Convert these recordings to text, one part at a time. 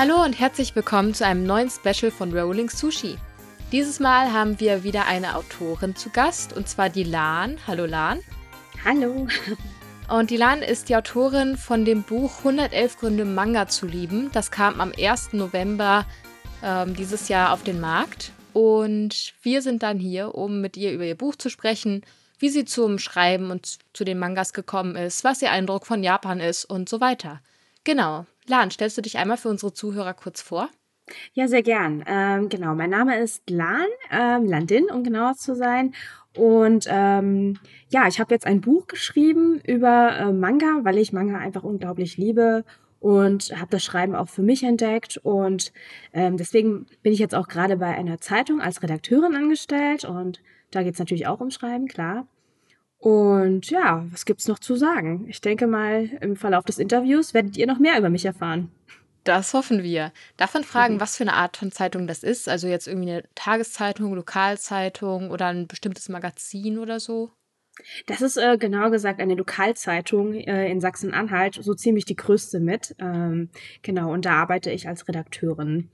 Hallo und herzlich willkommen zu einem neuen Special von Rolling Sushi. Dieses Mal haben wir wieder eine Autorin zu Gast und zwar die Lan. Hallo Lan. Hallo. Und die Lan ist die Autorin von dem Buch 111 Gründe Manga zu lieben. Das kam am 1. November ähm, dieses Jahr auf den Markt. Und wir sind dann hier, um mit ihr über ihr Buch zu sprechen, wie sie zum Schreiben und zu den Mangas gekommen ist, was ihr Eindruck von Japan ist und so weiter. Genau. Lan, stellst du dich einmal für unsere Zuhörer kurz vor? Ja, sehr gern. Ähm, genau, mein Name ist Lan, ähm, Landin, um genauer zu sein. Und ähm, ja, ich habe jetzt ein Buch geschrieben über äh, Manga, weil ich Manga einfach unglaublich liebe und habe das Schreiben auch für mich entdeckt. Und ähm, deswegen bin ich jetzt auch gerade bei einer Zeitung als Redakteurin angestellt. Und da geht's natürlich auch um Schreiben, klar. Und ja, was gibt's noch zu sagen? Ich denke mal, im Verlauf des Interviews werdet ihr noch mehr über mich erfahren. Das hoffen wir. Davon fragen, mhm. was für eine Art von Zeitung das ist? Also jetzt irgendwie eine Tageszeitung, Lokalzeitung oder ein bestimmtes Magazin oder so? Das ist äh, genau gesagt eine Lokalzeitung äh, in Sachsen-Anhalt, so ziemlich die größte mit. Ähm, genau, und da arbeite ich als Redakteurin.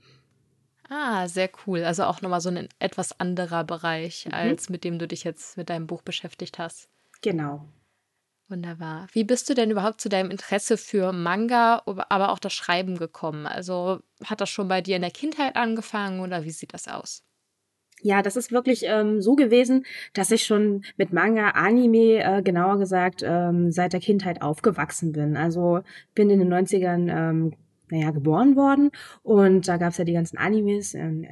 Ah, sehr cool. Also auch nochmal so ein etwas anderer Bereich, mhm. als mit dem du dich jetzt mit deinem Buch beschäftigt hast. Genau. Wunderbar. Wie bist du denn überhaupt zu deinem Interesse für Manga, aber auch das Schreiben gekommen? Also hat das schon bei dir in der Kindheit angefangen oder wie sieht das aus? Ja, das ist wirklich ähm, so gewesen, dass ich schon mit Manga, Anime, äh, genauer gesagt, ähm, seit der Kindheit aufgewachsen bin. Also bin in den 90ern ähm, naja, geboren worden und da gab's ja die ganzen Animes im,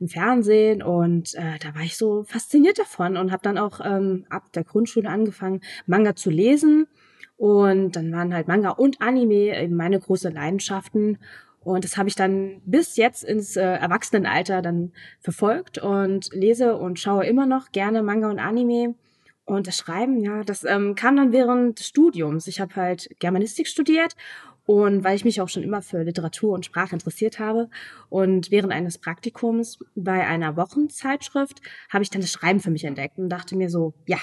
im Fernsehen und äh, da war ich so fasziniert davon und habe dann auch ähm, ab der Grundschule angefangen, Manga zu lesen und dann waren halt Manga und Anime eben meine große Leidenschaften und das habe ich dann bis jetzt ins äh, Erwachsenenalter dann verfolgt und lese und schaue immer noch gerne Manga und Anime. Und das Schreiben, ja, das ähm, kam dann während des Studiums. Ich habe halt Germanistik studiert und weil ich mich auch schon immer für Literatur und Sprache interessiert habe und während eines Praktikums bei einer Wochenzeitschrift habe ich dann das Schreiben für mich entdeckt und dachte mir so, ja,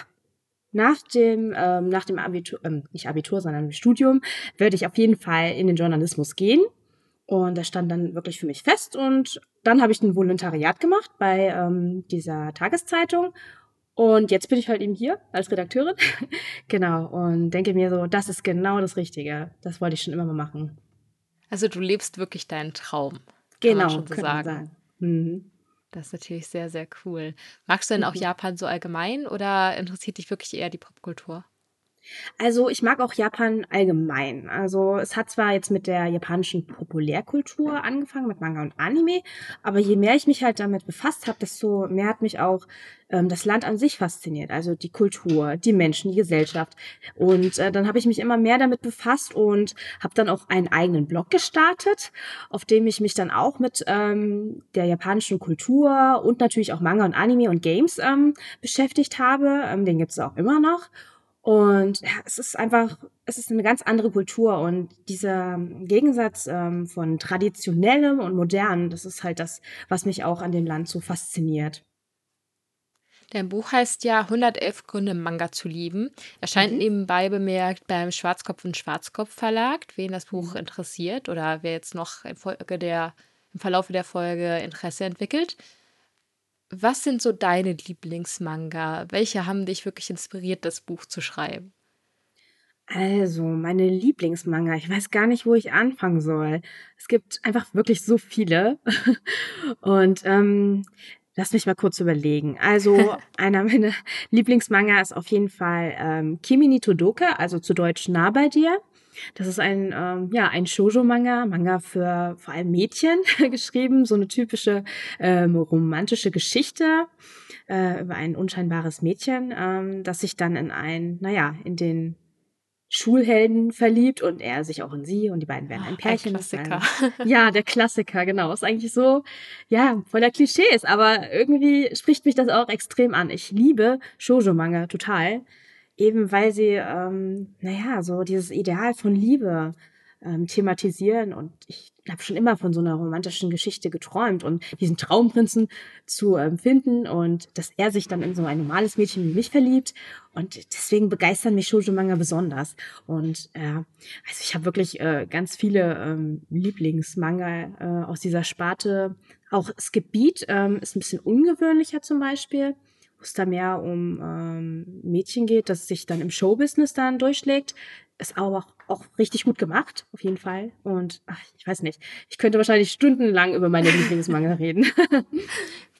nach dem, ähm, nach dem Abitur, ähm, nicht Abitur, sondern Studium, werde ich auf jeden Fall in den Journalismus gehen. Und das stand dann wirklich für mich fest. Und dann habe ich ein Volontariat gemacht bei ähm, dieser Tageszeitung und jetzt bin ich halt eben hier als Redakteurin. genau. Und denke mir so, das ist genau das Richtige. Das wollte ich schon immer mal machen. Also du lebst wirklich deinen Traum. Genau, kann man schon so sagen. sagen. Mhm. Das ist natürlich sehr, sehr cool. Magst du denn auch mhm. Japan so allgemein oder interessiert dich wirklich eher die Popkultur? Also ich mag auch Japan allgemein. Also es hat zwar jetzt mit der japanischen Populärkultur angefangen, mit Manga und Anime, aber je mehr ich mich halt damit befasst habe, desto mehr hat mich auch ähm, das Land an sich fasziniert. Also die Kultur, die Menschen, die Gesellschaft. Und äh, dann habe ich mich immer mehr damit befasst und habe dann auch einen eigenen Blog gestartet, auf dem ich mich dann auch mit ähm, der japanischen Kultur und natürlich auch Manga und Anime und Games ähm, beschäftigt habe. Ähm, den gibt es auch immer noch. Und ja, es ist einfach, es ist eine ganz andere Kultur und dieser Gegensatz ähm, von traditionellem und modernem, das ist halt das, was mich auch an dem Land so fasziniert. Dein Buch heißt ja 111 Gründe, Manga zu lieben. Erscheint mhm. nebenbei bemerkt beim Schwarzkopf und Schwarzkopf Verlag, wen das Buch mhm. interessiert oder wer jetzt noch im, Folge der, im Verlauf der Folge Interesse entwickelt. Was sind so deine Lieblingsmanga? Welche haben dich wirklich inspiriert, das Buch zu schreiben? Also, meine Lieblingsmanga, ich weiß gar nicht, wo ich anfangen soll. Es gibt einfach wirklich so viele. Und ähm, lass mich mal kurz überlegen. Also, einer meiner Lieblingsmanga ist auf jeden Fall ähm, Kimi ni Todoke, also zu Deutsch nah bei dir. Das ist ein, ähm, ja, ein Shoujo-Manga, Manga für vor allem Mädchen geschrieben, so eine typische ähm, romantische Geschichte äh, über ein unscheinbares Mädchen, ähm, das sich dann in ein, naja, in den Schulhelden verliebt und er sich auch in sie und die beiden werden ein Pärchen. Ein Klassiker. ja, der Klassiker, genau. Ist eigentlich so, ja, voller Klischees, aber irgendwie spricht mich das auch extrem an. Ich liebe Shoujo-Manga total eben weil sie, ähm, naja, so dieses Ideal von Liebe ähm, thematisieren. Und ich habe schon immer von so einer romantischen Geschichte geträumt und diesen Traumprinzen zu ähm, finden und dass er sich dann in so ein normales Mädchen wie mich verliebt. Und deswegen begeistern mich Shoujo Manga besonders. Und äh, also ich habe wirklich äh, ganz viele ähm, Lieblingsmanga äh, aus dieser Sparte. Auch das Gebiet ähm, ist ein bisschen ungewöhnlicher zum Beispiel wo es da mehr um ähm, Mädchen geht, das sich dann im Showbusiness dann durchschlägt. Ist aber auch, auch richtig gut gemacht, auf jeden Fall. Und ach, ich weiß nicht, ich könnte wahrscheinlich stundenlang über meine Lieblingsmanga reden.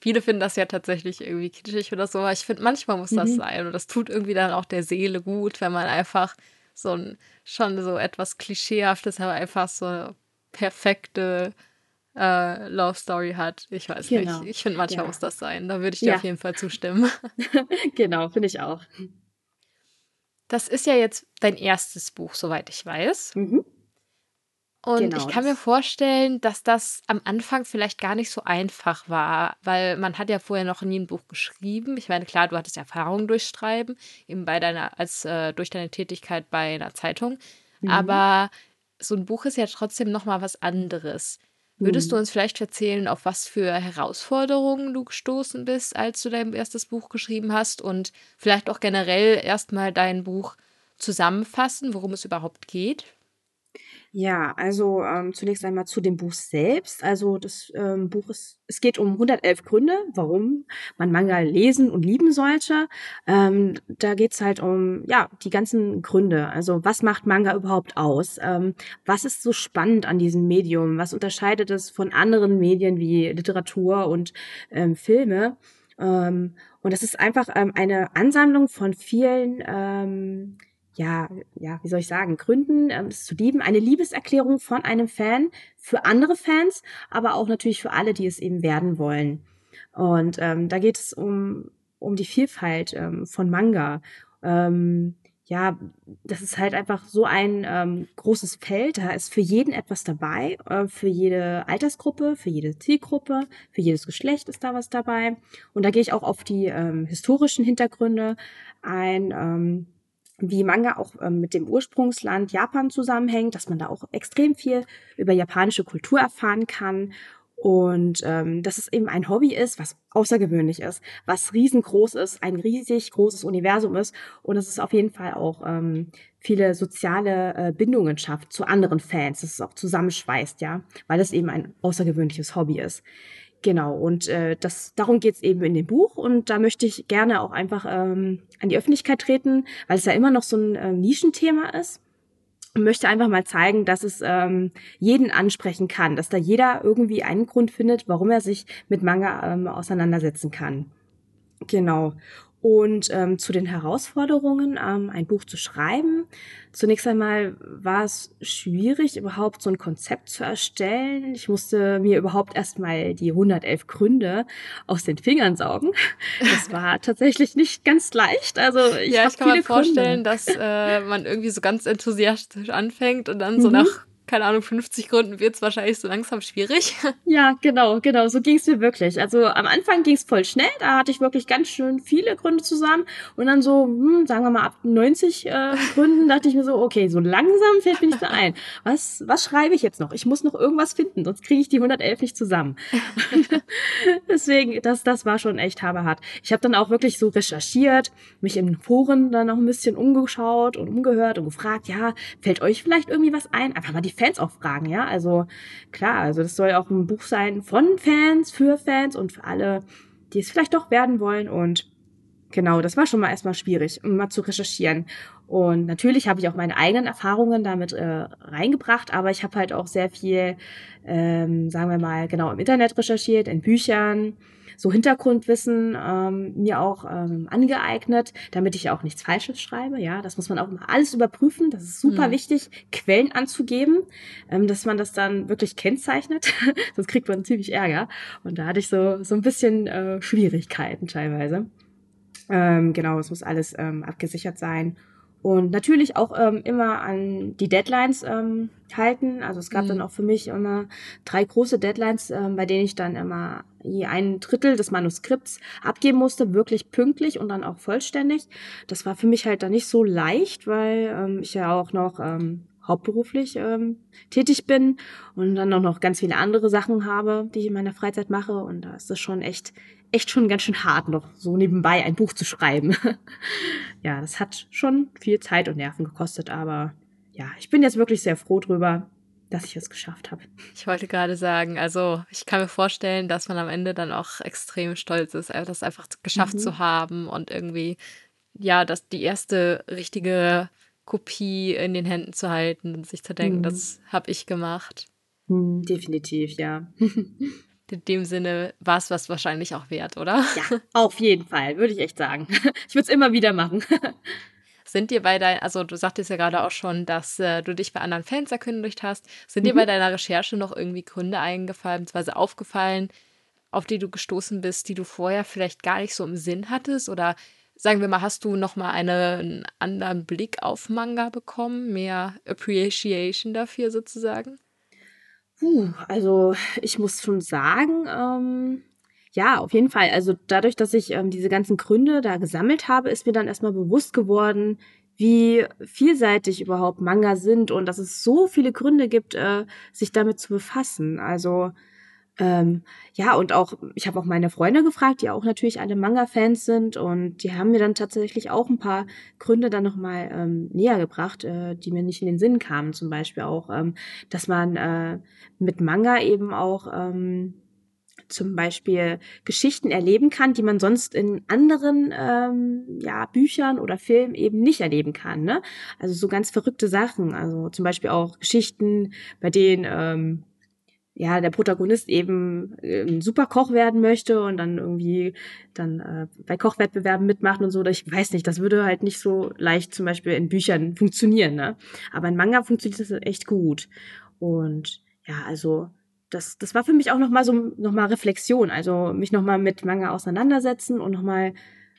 Viele finden das ja tatsächlich irgendwie kitschig oder so, aber ich finde, manchmal muss das mhm. sein. Und das tut irgendwie dann auch der Seele gut, wenn man einfach so ein, schon so etwas Klischeehaftes, aber einfach so perfekte äh, Love Story hat. Ich weiß genau. nicht. Ich finde, manchmal ja. muss das sein. Da würde ich dir ja. auf jeden Fall zustimmen. genau, finde ich auch. Das ist ja jetzt dein erstes Buch, soweit ich weiß. Mhm. Und genau, ich kann mir vorstellen, dass das am Anfang vielleicht gar nicht so einfach war, weil man hat ja vorher noch nie ein Buch geschrieben. Ich meine, klar, du hattest Erfahrungen durchschreiben, eben bei deiner, als äh, durch deine Tätigkeit bei einer Zeitung. Mhm. Aber so ein Buch ist ja trotzdem nochmal was anderes. Würdest du mhm. uns vielleicht erzählen, auf was für Herausforderungen du gestoßen bist, als du dein erstes Buch geschrieben hast und vielleicht auch generell erstmal dein Buch zusammenfassen, worum es überhaupt geht? Ja, also ähm, zunächst einmal zu dem Buch selbst. Also das ähm, Buch ist, es geht um 111 Gründe, warum man Manga lesen und lieben sollte. Ähm, da geht's halt um ja die ganzen Gründe. Also was macht Manga überhaupt aus? Ähm, was ist so spannend an diesem Medium? Was unterscheidet es von anderen Medien wie Literatur und ähm, Filme? Ähm, und das ist einfach ähm, eine Ansammlung von vielen ähm, ja, ja, wie soll ich sagen, Gründen, ähm, es zu lieben. Eine Liebeserklärung von einem Fan für andere Fans, aber auch natürlich für alle, die es eben werden wollen. Und ähm, da geht es um, um die Vielfalt ähm, von Manga. Ähm, ja, das ist halt einfach so ein ähm, großes Feld. Da ist für jeden etwas dabei, äh, für jede Altersgruppe, für jede Zielgruppe, für jedes Geschlecht ist da was dabei. Und da gehe ich auch auf die ähm, historischen Hintergründe ein. Ähm, wie Manga auch ähm, mit dem Ursprungsland Japan zusammenhängt, dass man da auch extrem viel über japanische Kultur erfahren kann und ähm, dass es eben ein Hobby ist, was außergewöhnlich ist, was riesengroß ist, ein riesig großes Universum ist und dass es auf jeden Fall auch ähm, viele soziale äh, Bindungen schafft zu anderen Fans, dass es auch zusammenschweißt, ja, weil es eben ein außergewöhnliches Hobby ist. Genau, und äh, das, darum geht's eben in dem Buch und da möchte ich gerne auch einfach ähm, an die Öffentlichkeit treten, weil es ja immer noch so ein äh, Nischenthema ist und möchte einfach mal zeigen, dass es ähm, jeden ansprechen kann, dass da jeder irgendwie einen Grund findet, warum er sich mit Manga ähm, auseinandersetzen kann. Genau. Und ähm, zu den Herausforderungen, ähm, ein Buch zu schreiben. Zunächst einmal war es schwierig, überhaupt so ein Konzept zu erstellen. Ich musste mir überhaupt erstmal die 111 Gründe aus den Fingern saugen. Das war tatsächlich nicht ganz leicht. Also ich ja, ich kann mir vorstellen, Gründe. dass äh, man irgendwie so ganz enthusiastisch anfängt und dann mhm. so nach keine Ahnung, 50 Gründen wird es wahrscheinlich so langsam schwierig. Ja, genau, genau, so ging es mir wirklich. Also am Anfang ging es voll schnell, da hatte ich wirklich ganz schön viele Gründe zusammen und dann so, hm, sagen wir mal, ab 90 äh, Gründen dachte ich mir so, okay, so langsam fällt mir nicht mehr ein. Was, was schreibe ich jetzt noch? Ich muss noch irgendwas finden, sonst kriege ich die 111 nicht zusammen. Deswegen, das, das war schon echt haberhart. Ich habe dann auch wirklich so recherchiert, mich in Foren dann noch ein bisschen umgeschaut und umgehört und gefragt, ja, fällt euch vielleicht irgendwie was ein? Einfach mal die Fans auch fragen, ja. Also klar, also das soll auch ein Buch sein von Fans, für Fans und für alle, die es vielleicht doch werden wollen. Und genau, das war schon mal erstmal schwierig, um mal zu recherchieren. Und natürlich habe ich auch meine eigenen Erfahrungen damit äh, reingebracht, aber ich habe halt auch sehr viel, ähm, sagen wir mal, genau im Internet recherchiert, in Büchern so Hintergrundwissen ähm, mir auch ähm, angeeignet, damit ich auch nichts Falsches schreibe. Ja, das muss man auch immer alles überprüfen. Das ist super mhm. wichtig, Quellen anzugeben, ähm, dass man das dann wirklich kennzeichnet. Sonst kriegt man ziemlich Ärger. Und da hatte ich so, so ein bisschen äh, Schwierigkeiten teilweise. Ähm, genau, es muss alles ähm, abgesichert sein. Und natürlich auch ähm, immer an die Deadlines ähm, halten. Also es gab mhm. dann auch für mich immer drei große Deadlines, ähm, bei denen ich dann immer je ein Drittel des Manuskripts abgeben musste, wirklich pünktlich und dann auch vollständig. Das war für mich halt dann nicht so leicht, weil ähm, ich ja auch noch ähm, hauptberuflich ähm, tätig bin und dann auch noch ganz viele andere Sachen habe, die ich in meiner Freizeit mache. Und da ist es schon echt, echt schon ganz schön hart, noch so nebenbei ein Buch zu schreiben. ja, das hat schon viel Zeit und Nerven gekostet, aber ja, ich bin jetzt wirklich sehr froh drüber, dass ich es geschafft habe. Ich wollte gerade sagen, also ich kann mir vorstellen, dass man am Ende dann auch extrem stolz ist, äh, das einfach geschafft mhm. zu haben und irgendwie, ja, das die erste richtige Kopie in den Händen zu halten und sich zu denken, mhm. das habe ich gemacht. Mhm, definitiv, ja. In dem Sinne war es was wahrscheinlich auch wert, oder? Ja, auf jeden Fall, würde ich echt sagen. Ich würde es immer wieder machen. Sind dir bei deinen, also du sagtest ja gerade auch schon, dass äh, du dich bei anderen Fans erkündigt hast. Sind mhm. dir bei deiner Recherche noch irgendwie Gründe eingefallen, beziehungsweise aufgefallen, auf die du gestoßen bist, die du vorher vielleicht gar nicht so im Sinn hattest? Oder sagen wir mal, hast du nochmal einen anderen Blick auf Manga bekommen, mehr Appreciation dafür sozusagen? Puh, also ich muss schon sagen, ähm, ja, auf jeden Fall. Also dadurch, dass ich ähm, diese ganzen Gründe da gesammelt habe, ist mir dann erstmal bewusst geworden, wie vielseitig überhaupt Manga sind und dass es so viele Gründe gibt, äh, sich damit zu befassen. Also ähm, ja, und auch, ich habe auch meine Freunde gefragt, die auch natürlich alle Manga-Fans sind und die haben mir dann tatsächlich auch ein paar Gründe dann nochmal ähm, näher gebracht, äh, die mir nicht in den Sinn kamen. Zum Beispiel auch, ähm, dass man äh, mit Manga eben auch ähm, zum Beispiel Geschichten erleben kann, die man sonst in anderen ähm, ja, Büchern oder Filmen eben nicht erleben kann. Ne? Also so ganz verrückte Sachen. Also zum Beispiel auch Geschichten, bei denen ähm, ja der Protagonist eben äh, ein super Koch werden möchte und dann irgendwie dann äh, bei Kochwettbewerben mitmacht und so. Ich weiß nicht, das würde halt nicht so leicht zum Beispiel in Büchern funktionieren. Ne? Aber in Manga funktioniert das echt gut. Und ja, also das, das war für mich auch nochmal so nochmal Reflexion, also mich nochmal mit Manga auseinandersetzen und nochmal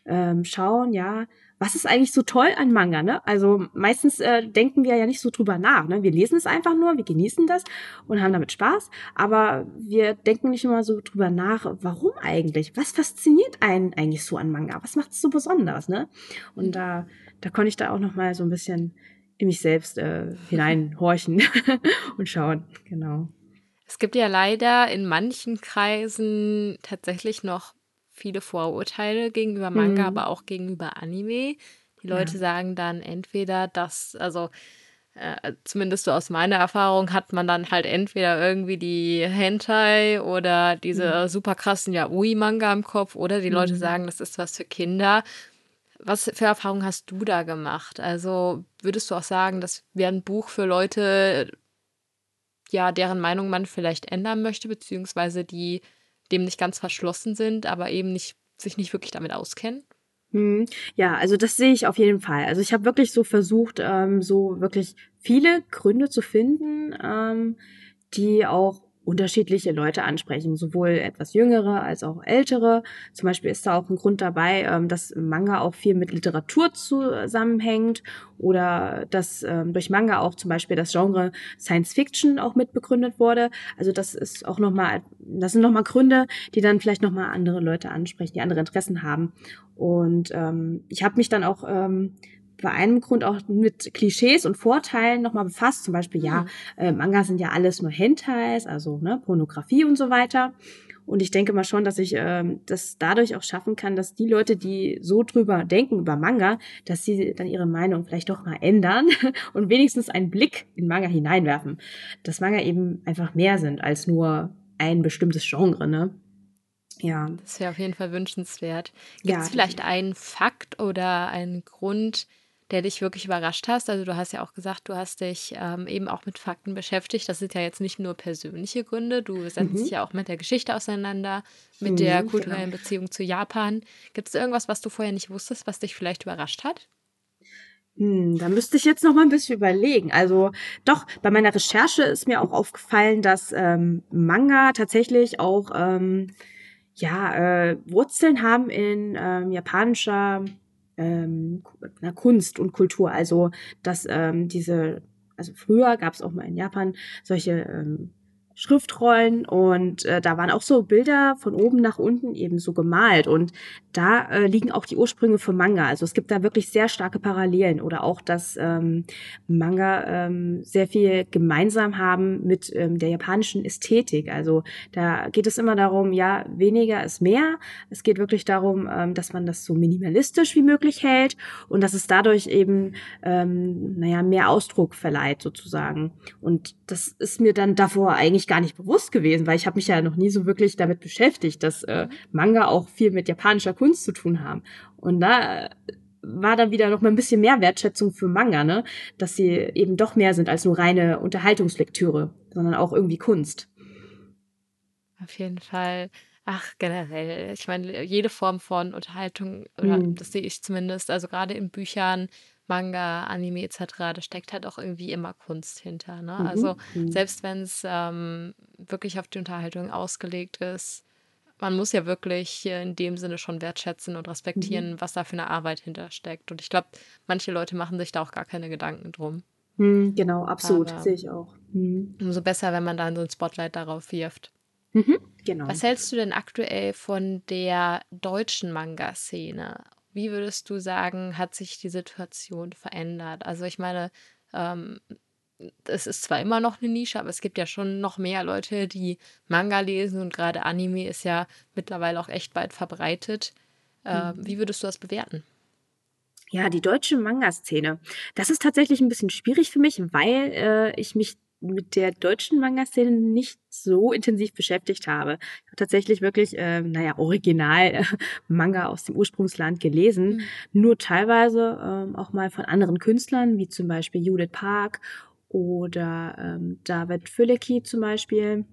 ähm, schauen, ja, was ist eigentlich so toll an Manga, ne? Also meistens äh, denken wir ja nicht so drüber nach, ne? Wir lesen es einfach nur, wir genießen das und haben damit Spaß, aber wir denken nicht immer so drüber nach, warum eigentlich? Was fasziniert einen eigentlich so an Manga? Was macht es so besonders, ne? Und da, da konnte ich da auch nochmal so ein bisschen in mich selbst äh, hineinhorchen und schauen, genau. Es gibt ja leider in manchen Kreisen tatsächlich noch viele Vorurteile gegenüber Manga, mhm. aber auch gegenüber Anime. Die Leute ja. sagen dann entweder, dass, also äh, zumindest so aus meiner Erfahrung, hat man dann halt entweder irgendwie die Hentai oder diese mhm. super krassen Yaoi-Manga im Kopf oder die mhm. Leute sagen, das ist was für Kinder. Was für Erfahrungen hast du da gemacht? Also würdest du auch sagen, das wäre ein Buch für Leute, ja, deren Meinung man vielleicht ändern möchte, beziehungsweise die dem nicht ganz verschlossen sind, aber eben nicht, sich nicht wirklich damit auskennen? Hm, ja, also das sehe ich auf jeden Fall. Also ich habe wirklich so versucht, ähm, so wirklich viele Gründe zu finden, ähm, die auch unterschiedliche Leute ansprechen, sowohl etwas jüngere als auch ältere. Zum Beispiel ist da auch ein Grund dabei, ähm, dass Manga auch viel mit Literatur zusammenhängt oder dass ähm, durch Manga auch zum Beispiel das Genre Science Fiction auch mitbegründet wurde. Also das ist auch nochmal, das sind nochmal Gründe, die dann vielleicht nochmal andere Leute ansprechen, die andere Interessen haben. Und ähm, ich habe mich dann auch ähm, bei einem Grund auch mit Klischees und Vorteilen nochmal befasst. Zum Beispiel, ja, hm. äh, Manga sind ja alles nur Hentais, also ne, Pornografie und so weiter. Und ich denke mal schon, dass ich ähm, das dadurch auch schaffen kann, dass die Leute, die so drüber denken über Manga, dass sie dann ihre Meinung vielleicht doch mal ändern und wenigstens einen Blick in Manga hineinwerfen. Dass Manga eben einfach mehr sind als nur ein bestimmtes Genre, ne? Ja. Das wäre auf jeden Fall wünschenswert. Gibt es ja, vielleicht einen Fakt oder einen Grund, der dich wirklich überrascht hast? Also du hast ja auch gesagt, du hast dich ähm, eben auch mit Fakten beschäftigt. Das sind ja jetzt nicht nur persönliche Gründe. Du setzt mhm. dich ja auch mit der Geschichte auseinander, mit mhm, der kulturellen genau. Beziehung zu Japan. Gibt es irgendwas, was du vorher nicht wusstest, was dich vielleicht überrascht hat? Hm, da müsste ich jetzt noch mal ein bisschen überlegen. Also doch, bei meiner Recherche ist mir auch aufgefallen, dass ähm, Manga tatsächlich auch ähm, ja äh, Wurzeln haben in ähm, japanischer ähm, na, Kunst und Kultur. Also dass ähm, diese, also früher gab es auch mal in Japan solche ähm, Schriftrollen und äh, da waren auch so Bilder von oben nach unten eben so gemalt und da äh, liegen auch die Ursprünge für Manga. Also es gibt da wirklich sehr starke Parallelen oder auch, dass ähm, Manga ähm, sehr viel gemeinsam haben mit ähm, der japanischen Ästhetik. Also da geht es immer darum, ja, weniger ist mehr. Es geht wirklich darum, ähm, dass man das so minimalistisch wie möglich hält und dass es dadurch eben, ähm, naja, mehr Ausdruck verleiht sozusagen. Und das ist mir dann davor eigentlich gar nicht bewusst gewesen, weil ich habe mich ja noch nie so wirklich damit beschäftigt, dass äh, Manga auch viel mit japanischer Kunst zu tun haben. Und da äh, war dann wieder noch mal ein bisschen mehr Wertschätzung für Manga, ne? Dass sie eben doch mehr sind als nur reine Unterhaltungslektüre, sondern auch irgendwie Kunst. Auf jeden Fall. Ach, generell. Ich meine, jede Form von Unterhaltung, oder hm. das sehe ich zumindest, also gerade in Büchern, Manga, Anime etc., da steckt halt auch irgendwie immer Kunst hinter. Ne? Mhm. Also mhm. selbst wenn es ähm, wirklich auf die Unterhaltung ausgelegt ist, man muss ja wirklich in dem Sinne schon wertschätzen und respektieren, mhm. was da für eine Arbeit hintersteckt. Und ich glaube, manche Leute machen sich da auch gar keine Gedanken drum. Mhm, genau, absolut, sehe ich auch. Mhm. Umso besser, wenn man dann so ein Spotlight darauf wirft. Mhm, genau. Was hältst du denn aktuell von der deutschen Manga-Szene? Wie würdest du sagen, hat sich die Situation verändert? Also ich meine, ähm, es ist zwar immer noch eine Nische, aber es gibt ja schon noch mehr Leute, die Manga lesen und gerade Anime ist ja mittlerweile auch echt weit verbreitet. Äh, mhm. Wie würdest du das bewerten? Ja, die deutsche Manga-Szene. Das ist tatsächlich ein bisschen schwierig für mich, weil äh, ich mich mit der deutschen Manga-Szene nicht so intensiv beschäftigt habe. Ich habe tatsächlich wirklich, äh, naja, original äh, Manga aus dem Ursprungsland gelesen, mhm. nur teilweise ähm, auch mal von anderen Künstlern, wie zum Beispiel Judith Park oder ähm, David Fülecki zum Beispiel.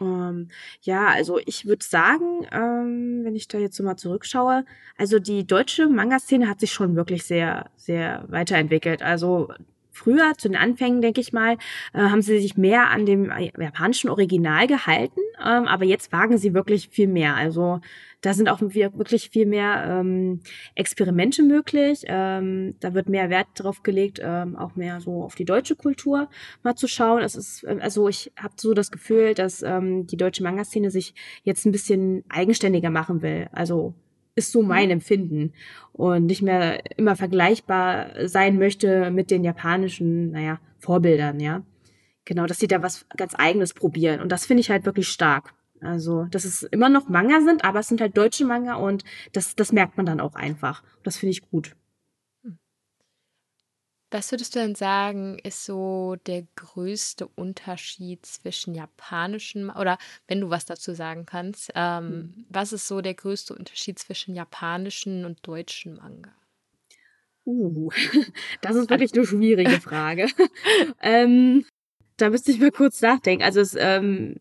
Ähm, ja, also ich würde sagen, ähm, wenn ich da jetzt so mal zurückschaue, also die deutsche Manga-Szene hat sich schon wirklich sehr, sehr weiterentwickelt. Also früher, zu den Anfängen, denke ich mal, äh, haben sie sich mehr an dem japanischen Original gehalten, ähm, aber jetzt wagen sie wirklich viel mehr. Also da sind auch wirklich viel mehr ähm, Experimente möglich. Ähm, da wird mehr Wert drauf gelegt, ähm, auch mehr so auf die deutsche Kultur mal zu schauen. Es ist, äh, also ich habe so das Gefühl, dass ähm, die deutsche Manga-Szene sich jetzt ein bisschen eigenständiger machen will. Also ist so mein mhm. Empfinden und nicht mehr immer vergleichbar sein möchte mit den japanischen, naja, Vorbildern, ja. Genau, dass sie da was ganz eigenes probieren und das finde ich halt wirklich stark. Also, dass es immer noch Manga sind, aber es sind halt deutsche Manga und das, das merkt man dann auch einfach. Das finde ich gut. Was würdest du denn sagen, ist so der größte Unterschied zwischen japanischen oder wenn du was dazu sagen kannst, ähm, mhm. was ist so der größte Unterschied zwischen japanischen und deutschen Manga? Uh, das ist wirklich eine schwierige Frage. ähm, da müsste ich mal kurz nachdenken. Also es, ähm,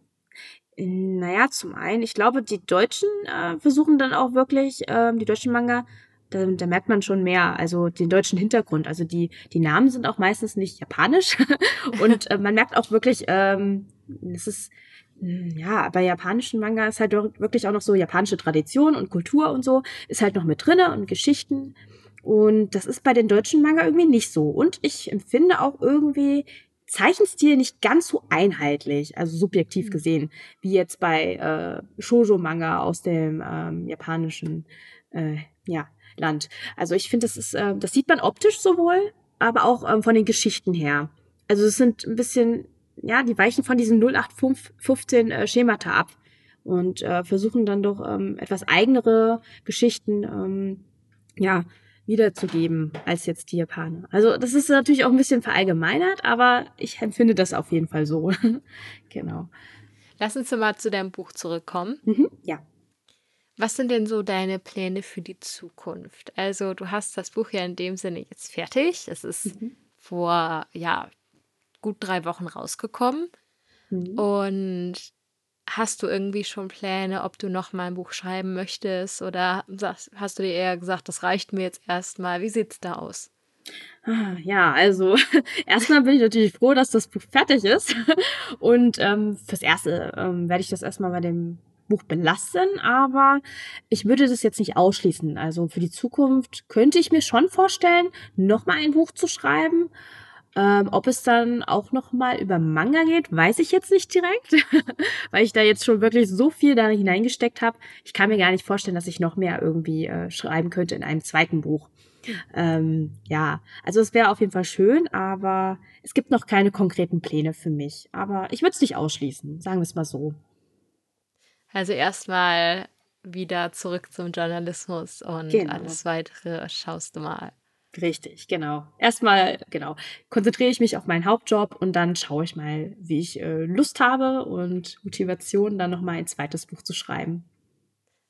naja, zum einen, ich glaube, die Deutschen äh, versuchen dann auch wirklich, ähm, die deutschen Manga da, da merkt man schon mehr, also den deutschen Hintergrund. Also die, die Namen sind auch meistens nicht japanisch und äh, man merkt auch wirklich, ähm, es ist, hm, ja, bei japanischen Manga ist halt wirklich auch noch so japanische Tradition und Kultur und so, ist halt noch mit drinne und Geschichten. Und das ist bei den deutschen Manga irgendwie nicht so. Und ich empfinde auch irgendwie Zeichenstil nicht ganz so einheitlich, also subjektiv hm. gesehen, wie jetzt bei äh, Shoujo-Manga aus dem ähm, japanischen äh, ja, Land. Also ich finde, das ist, äh, das sieht man optisch sowohl, aber auch ähm, von den Geschichten her. Also es sind ein bisschen, ja, die weichen von diesen 0815 äh, Schemata ab und äh, versuchen dann doch ähm, etwas eigenere Geschichten, ähm, ja, wiederzugeben als jetzt die Japaner. Also das ist natürlich auch ein bisschen verallgemeinert, aber ich empfinde das auf jeden Fall so. genau. Lass uns mal zu deinem Buch zurückkommen. Mhm, ja. Was sind denn so deine Pläne für die Zukunft? Also, du hast das Buch ja in dem Sinne jetzt fertig. Es ist mhm. vor, ja, gut drei Wochen rausgekommen. Mhm. Und hast du irgendwie schon Pläne, ob du noch mal ein Buch schreiben möchtest? Oder hast du dir eher gesagt, das reicht mir jetzt erstmal? Wie sieht es da aus? Ah, ja, also erstmal bin ich natürlich froh, dass das Buch fertig ist. Und ähm, fürs Erste ähm, werde ich das erstmal bei dem Buch belassen, aber ich würde das jetzt nicht ausschließen. Also für die Zukunft könnte ich mir schon vorstellen, noch mal ein Buch zu schreiben. Ähm, ob es dann auch noch mal über Manga geht, weiß ich jetzt nicht direkt, weil ich da jetzt schon wirklich so viel da hineingesteckt habe. Ich kann mir gar nicht vorstellen, dass ich noch mehr irgendwie äh, schreiben könnte in einem zweiten Buch. Ähm, ja, also es wäre auf jeden Fall schön, aber es gibt noch keine konkreten Pläne für mich. Aber ich würde es nicht ausschließen, sagen wir es mal so. Also erstmal wieder zurück zum Journalismus und genau. alles weitere schaust du mal. Richtig, genau. Erstmal, genau, konzentriere ich mich auf meinen Hauptjob und dann schaue ich mal, wie ich äh, Lust habe und Motivation, dann nochmal ein zweites Buch zu schreiben.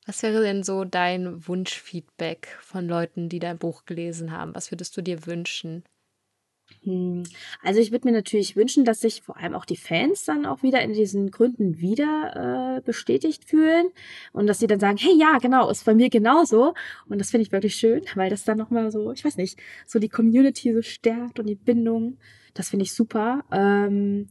Was wäre denn so dein Wunschfeedback von Leuten, die dein Buch gelesen haben? Was würdest du dir wünschen? Hm, also ich würde mir natürlich wünschen, dass sich vor allem auch die Fans dann auch wieder in diesen Gründen wieder äh, bestätigt fühlen und dass sie dann sagen, hey ja, genau, ist bei mir genauso. Und das finde ich wirklich schön, weil das dann nochmal so, ich weiß nicht, so die Community so stärkt und die Bindung. Das finde ich super. Ähm,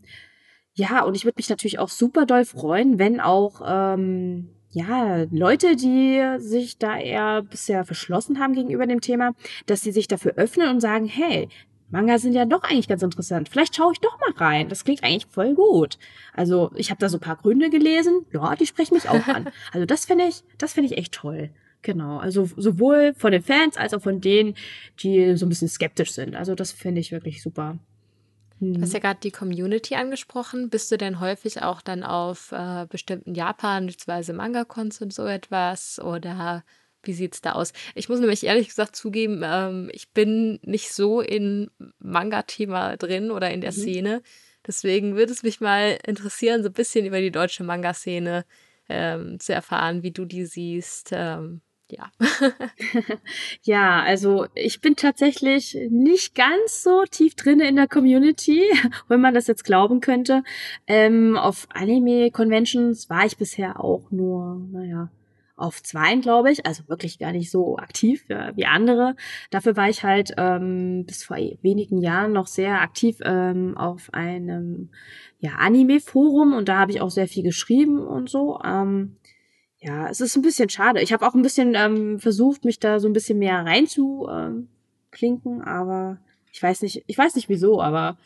ja, und ich würde mich natürlich auch super doll freuen, wenn auch ähm, ja, Leute, die sich da eher bisher verschlossen haben gegenüber dem Thema, dass sie sich dafür öffnen und sagen, hey, Manga sind ja doch eigentlich ganz interessant. Vielleicht schaue ich doch mal rein. Das klingt eigentlich voll gut. Also ich habe da so ein paar Gründe gelesen. Ja, die sprechen mich auch an. Also das finde ich, das finde ich echt toll. Genau. Also sowohl von den Fans als auch von denen, die so ein bisschen skeptisch sind. Also das finde ich wirklich super. Du hast ja gerade die Community angesprochen. Bist du denn häufig auch dann auf äh, bestimmten Japan, beziehungsweise Manga-Cons und so etwas? Oder wie sieht's da aus? Ich muss nämlich ehrlich gesagt zugeben, ähm, ich bin nicht so in Manga-Thema drin oder in der mhm. Szene. Deswegen würde es mich mal interessieren, so ein bisschen über die deutsche Manga-Szene ähm, zu erfahren, wie du die siehst. Ähm, ja. ja, also ich bin tatsächlich nicht ganz so tief drin in der Community, wenn man das jetzt glauben könnte. Ähm, auf Anime-Conventions war ich bisher auch nur, naja, auf zweien, glaube ich, also wirklich gar nicht so aktiv äh, wie andere. Dafür war ich halt ähm, bis vor wenigen Jahren noch sehr aktiv ähm, auf einem ja, Anime-Forum und da habe ich auch sehr viel geschrieben und so. Ähm, ja, es ist ein bisschen schade. Ich habe auch ein bisschen ähm, versucht, mich da so ein bisschen mehr reinzuklinken, ähm, aber ich weiß nicht, ich weiß nicht wieso, aber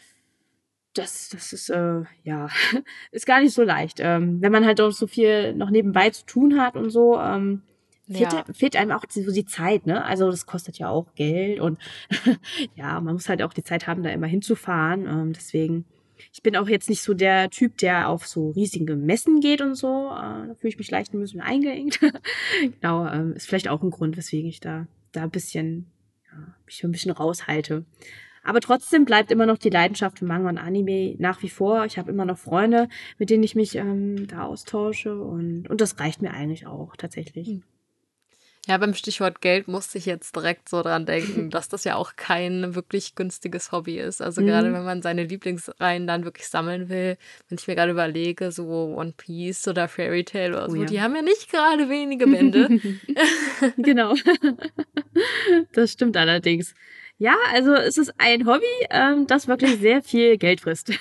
das, das ist, äh, ja, ist gar nicht so leicht. Ähm, wenn man halt auch so viel noch nebenbei zu tun hat und so, ähm, fehlt, ja. fehlt einem auch so die Zeit, ne? Also das kostet ja auch Geld und ja, man muss halt auch die Zeit haben, da immer hinzufahren. Ähm, deswegen, ich bin auch jetzt nicht so der Typ, der auf so riesige Messen geht und so. Äh, da fühle ich mich leicht ein bisschen eingeengt. genau, ähm, ist vielleicht auch ein Grund, weswegen ich da, da ein bisschen, ja, mich ein bisschen raushalte. Aber trotzdem bleibt immer noch die Leidenschaft für Manga und Anime nach wie vor. Ich habe immer noch Freunde, mit denen ich mich ähm, da austausche und, und das reicht mir eigentlich auch tatsächlich. Hm. Ja, beim Stichwort Geld musste ich jetzt direkt so dran denken, dass das ja auch kein wirklich günstiges Hobby ist. Also mhm. gerade wenn man seine Lieblingsreihen dann wirklich sammeln will, wenn ich mir gerade überlege, so One Piece oder Fairy Tail oder oh, so, ja. die haben ja nicht gerade wenige Bände. genau. das stimmt allerdings. Ja, also es ist ein Hobby, ähm, das wirklich sehr viel Geld frisst.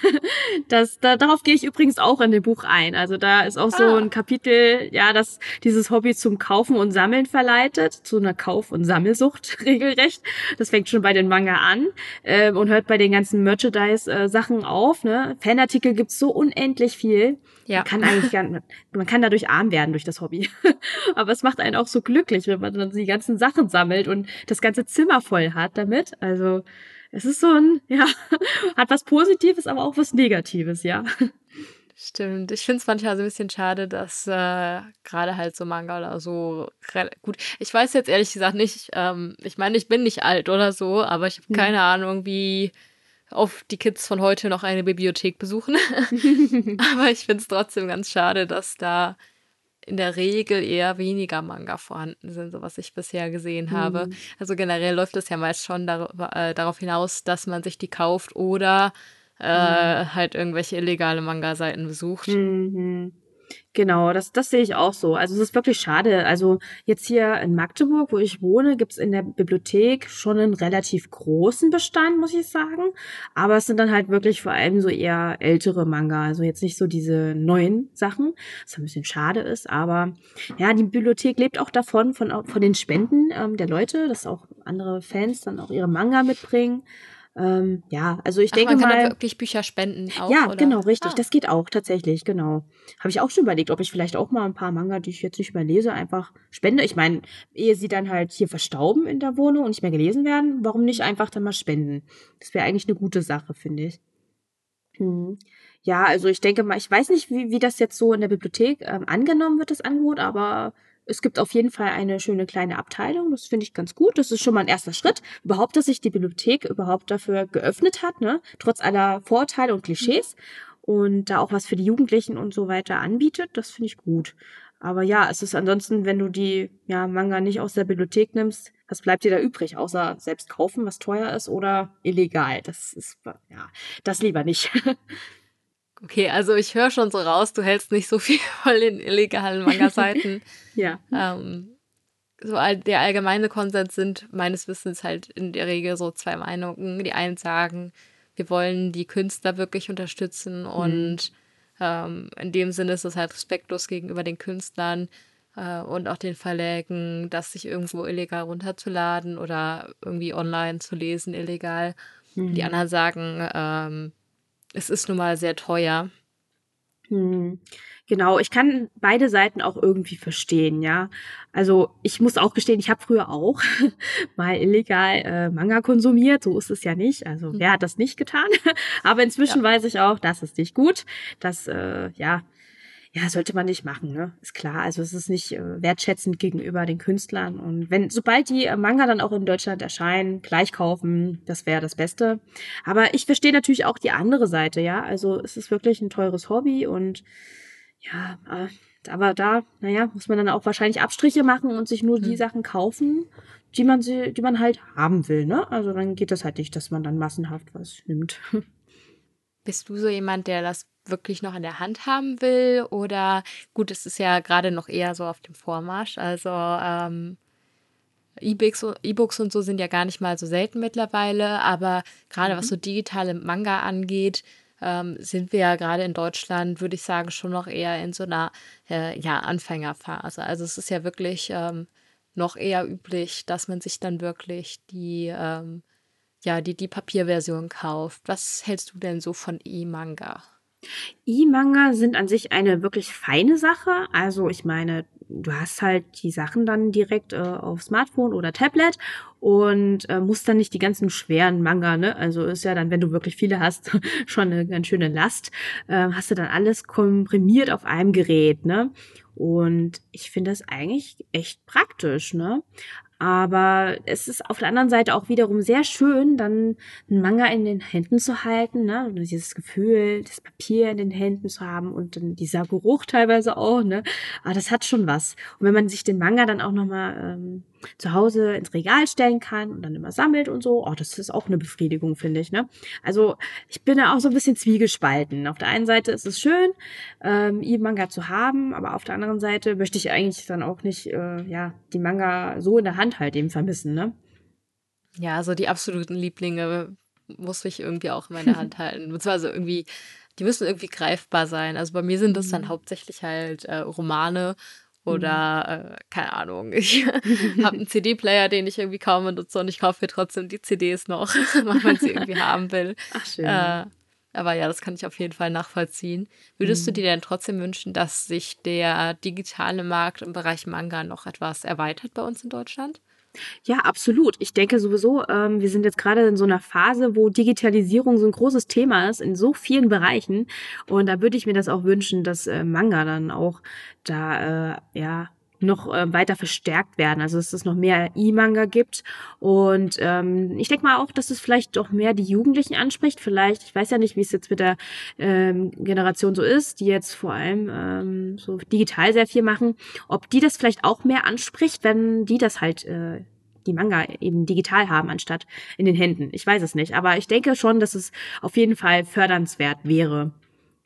Das, da, darauf gehe ich übrigens auch in dem Buch ein. Also da ist auch so ah. ein Kapitel, ja, das dieses Hobby zum Kaufen und Sammeln verleitet, zu einer Kauf- und Sammelsucht regelrecht. Das fängt schon bei den Manga an äh, und hört bei den ganzen Merchandise-Sachen äh, auf. Ne? Fanartikel gibt's so unendlich viel. Ja. Man kann eigentlich gar, man kann dadurch arm werden durch das Hobby. Aber es macht einen auch so glücklich, wenn man dann die ganzen Sachen sammelt und das ganze Zimmer voll hat damit. Also es ist so ein, ja, hat was Positives, aber auch was Negatives, ja. Stimmt. Ich finde es manchmal so ein bisschen schade, dass äh, gerade halt so Manga oder so gut. Ich weiß jetzt ehrlich gesagt nicht, ähm, ich meine, ich bin nicht alt oder so, aber ich habe hm. keine Ahnung, wie auf die Kids von heute noch eine Bibliothek besuchen. Aber ich finde es trotzdem ganz schade, dass da in der Regel eher weniger Manga vorhanden sind, so was ich bisher gesehen habe. Mhm. Also generell läuft es ja meist schon dar äh, darauf hinaus, dass man sich die kauft oder äh, mhm. halt irgendwelche illegale Manga-Seiten besucht. Mhm. Genau, das, das sehe ich auch so. Also es ist wirklich schade. Also jetzt hier in Magdeburg, wo ich wohne, gibt's in der Bibliothek schon einen relativ großen Bestand, muss ich sagen. Aber es sind dann halt wirklich vor allem so eher ältere Manga. Also jetzt nicht so diese neuen Sachen, was ein bisschen schade ist. Aber ja, die Bibliothek lebt auch davon, von, von den Spenden ähm, der Leute, dass auch andere Fans dann auch ihre Manga mitbringen. Ähm, ja, also ich Ach, denke man kann mal. wirklich Bücher spenden auch, Ja, oder? genau, richtig. Ah. Das geht auch tatsächlich, genau. Habe ich auch schon überlegt, ob ich vielleicht auch mal ein paar Manga, die ich jetzt nicht mehr lese, einfach spende. Ich meine, ehe sie dann halt hier verstauben in der Wohnung und nicht mehr gelesen werden, warum nicht einfach dann mal spenden? Das wäre eigentlich eine gute Sache, finde ich. Hm. Ja, also ich denke mal, ich weiß nicht, wie, wie das jetzt so in der Bibliothek ähm, angenommen wird, das Angebot, aber es gibt auf jeden Fall eine schöne kleine Abteilung. Das finde ich ganz gut. Das ist schon mal ein erster Schritt. Überhaupt, dass sich die Bibliothek überhaupt dafür geöffnet hat, ne? Trotz aller Vorurteile und Klischees. Und da auch was für die Jugendlichen und so weiter anbietet. Das finde ich gut. Aber ja, es ist ansonsten, wenn du die ja, Manga nicht aus der Bibliothek nimmst, was bleibt dir da übrig? Außer selbst kaufen, was teuer ist oder illegal. Das ist, ja, das lieber nicht. Okay, also ich höre schon so raus, du hältst nicht so viel von den illegalen Manga-Seiten. ja. ähm, so all, der allgemeine Konsens sind meines Wissens halt in der Regel so zwei Meinungen. Die einen sagen, wir wollen die Künstler wirklich unterstützen und ähm, in dem Sinne ist es halt respektlos gegenüber den Künstlern äh, und auch den Verlägen, das sich irgendwo illegal runterzuladen oder irgendwie online zu lesen illegal. Mhm. Die anderen sagen, ähm, es ist nun mal sehr teuer. Hm. Genau, ich kann beide Seiten auch irgendwie verstehen, ja. Also ich muss auch gestehen, ich habe früher auch mal illegal äh, Manga konsumiert, so ist es ja nicht. Also Mhm. wer hat das nicht getan? Aber inzwischen Ja. weiß ich auch, das ist nicht gut. Das, äh, ja, ja, sollte man nicht machen, ne? Ist klar. Also es ist nicht äh, wertschätzend gegenüber den Künstlern. Und wenn, sobald die äh, Manga dann auch in Deutschland erscheinen, gleich kaufen, das wäre das Beste. Aber ich verstehe natürlich auch die andere Seite, ja. Also es ist wirklich ein teures Hobby und ja, äh, aber da, naja, muss man dann auch wahrscheinlich Abstriche machen und sich nur die Hm. Sachen kaufen, die man sie, die man halt haben will, ne? Also dann geht das halt nicht, dass man dann massenhaft was nimmt. Bist du so jemand, der das wirklich noch in der Hand haben will? Oder gut, es ist ja gerade noch eher so auf dem Vormarsch. Also ähm, E-Books und so sind ja gar nicht mal so selten mittlerweile, aber gerade was so digitale Manga angeht, ähm, sind wir ja gerade in Deutschland, würde ich sagen, schon noch eher in so einer äh, ja, Anfängerphase. Also es ist ja wirklich ähm, noch eher üblich, dass man sich dann wirklich die, ähm, ja, die, die Papierversion kauft. Was hältst du denn so von E-Manga? E-Manga sind an sich eine wirklich feine Sache. Also ich meine, du hast halt die Sachen dann direkt äh, auf Smartphone oder Tablet und äh, musst dann nicht die ganzen schweren Manga, ne? Also ist ja dann, wenn du wirklich viele hast, schon eine ganz schöne Last. Äh, hast du dann alles komprimiert auf einem Gerät, ne? Und ich finde das eigentlich echt praktisch, ne? Aber es ist auf der anderen Seite auch wiederum sehr schön, dann einen Manga in den Händen zu halten, ne? Und dieses Gefühl, das Papier in den Händen zu haben und dann dieser Geruch teilweise auch, ne? Aber das hat schon was. Und wenn man sich den Manga dann auch nochmal ähm, zu Hause ins Regal stellen kann und dann immer sammelt und so, oh, das ist auch eine Befriedigung, finde ich, ne? Also ich bin da auch so ein bisschen zwiegespalten. Auf der einen Seite ist es schön, ähm, E-Manga zu haben, aber auf der anderen Seite möchte ich eigentlich dann auch nicht, äh, ja, die Manga so in der Hand halt eben vermissen, ne? Ja, so die absoluten Lieblinge muss ich irgendwie auch in meiner Hand halten. Beziehungsweise irgendwie, die müssen irgendwie greifbar sein. Also bei mir sind das dann Mhm. hauptsächlich halt äh, Romane oder, äh, keine Ahnung, ich habe einen CD-Player, den ich irgendwie kaum benutze und ich kaufe mir trotzdem die CDs noch, weil man sie irgendwie haben will. Ach schön. Äh, aber ja, das kann ich auf jeden Fall nachvollziehen. Würdest du Mhm. dir denn trotzdem wünschen, dass sich der digitale Markt im Bereich Manga noch etwas erweitert bei uns in Deutschland? Ja, absolut. Ich denke sowieso, ähm, wir sind jetzt gerade in so einer Phase, wo Digitalisierung so ein großes Thema ist in so vielen Bereichen. Und da würde ich mir das auch wünschen, dass äh, Manga dann auch da äh, ja noch äh, weiter verstärkt werden. Also dass es noch mehr E-Manga gibt. Und ähm, ich denke mal auch, dass es vielleicht doch mehr die Jugendlichen anspricht. Vielleicht, ich weiß ja nicht, wie es jetzt mit der ähm, Generation so ist, die jetzt vor allem ähm, so digital sehr viel machen, ob die das vielleicht auch mehr anspricht, wenn die das halt äh, die Manga eben digital haben, anstatt in den Händen. Ich weiß es nicht, aber ich denke schon, dass es auf jeden Fall fördernswert wäre.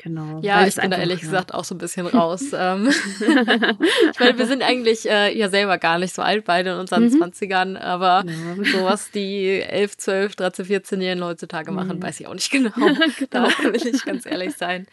Genau. Ja, ich bin da ehrlich ja. gesagt auch so ein bisschen raus. ähm, ich meine, wir sind eigentlich äh, ja selber gar nicht so alt, beide in unseren Mhm. 20ern, aber Ja. so was die 11, 12, 13, 14-Jährigen heutzutage machen, Mhm. weiß ich auch nicht genau. Da will ich ganz ehrlich sein.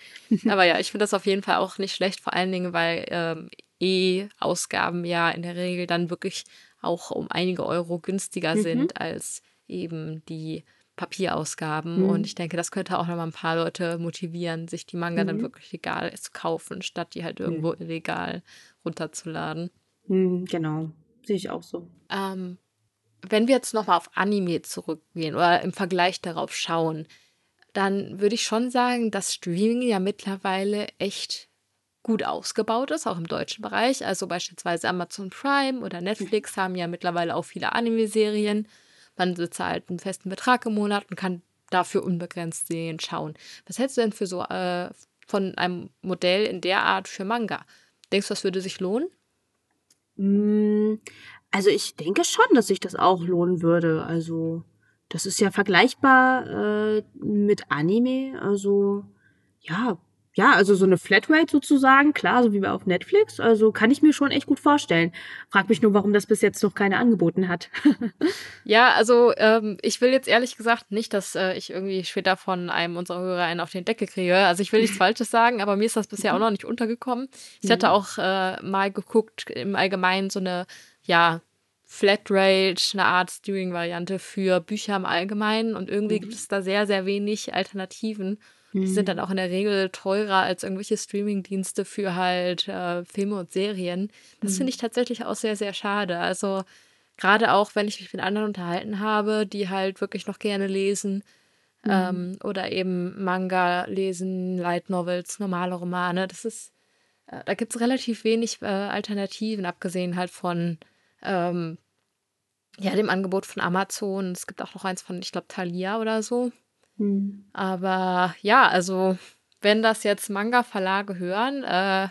Aber ja, ich finde das auf jeden Fall auch nicht schlecht, vor allen Dingen, weil ähm, E-Ausgaben ja in der Regel dann wirklich auch um einige Euro günstiger Mhm. sind als eben die Papierausgaben. Mhm. Und ich denke, das könnte auch nochmal ein paar Leute motivieren, sich die Manga mhm. dann wirklich legal zu kaufen, statt die halt irgendwo mhm. illegal runterzuladen. Mhm, genau, sehe ich auch so. Ähm, wenn wir jetzt nochmal auf Anime zurückgehen oder im Vergleich darauf schauen, dann würde ich schon sagen, dass Streaming ja mittlerweile echt gut ausgebaut ist, auch im deutschen Bereich. Also beispielsweise Amazon Prime oder Netflix haben ja mittlerweile auch viele Anime-Serien. Man bezahlt einen festen Betrag im Monat und kann dafür unbegrenzt Serien schauen. Was hältst du denn für so äh, von einem Modell in der Art für Manga? Denkst du, das würde sich lohnen? Mm, also ich denke schon, dass sich das auch lohnen würde. Also das ist ja vergleichbar äh, mit Anime. Also ja, ja, also so eine Flatrate sozusagen, klar, so wie bei auf Netflix. Also kann ich mir schon echt gut vorstellen. Frag mich nur, warum das bis jetzt noch keine angeboten hat. ja, also ähm, ich will jetzt ehrlich gesagt nicht, dass äh, ich irgendwie später von einem unserer Hörer einen auf den Deckel kriege. Also ich will nichts Falsches sagen, aber mir ist das bisher auch noch nicht untergekommen. Ich hatte mhm. auch äh, mal geguckt, im Allgemeinen so eine, ja, Flatrate, eine Art Steering-Variante für Bücher im Allgemeinen und irgendwie mhm. gibt es da sehr, sehr wenig Alternativen. Die sind dann mhm. auch in der Regel teurer als irgendwelche Streaming-Dienste für halt äh, Filme und Serien. Das mhm. finde ich tatsächlich auch sehr, sehr schade. Also gerade auch, wenn ich mich mit anderen unterhalten habe, die halt wirklich noch gerne lesen mhm. ähm, oder eben Manga lesen, Light Novels, normale Romane. Das ist, äh, da gibt es relativ wenig äh, Alternativen, abgesehen halt von ähm, ja, dem Angebot von Amazon. Es gibt auch noch eins von, ich glaube, Thalia oder so. Mhm. Aber ja, also wenn das jetzt Manga-Verlage hören, äh,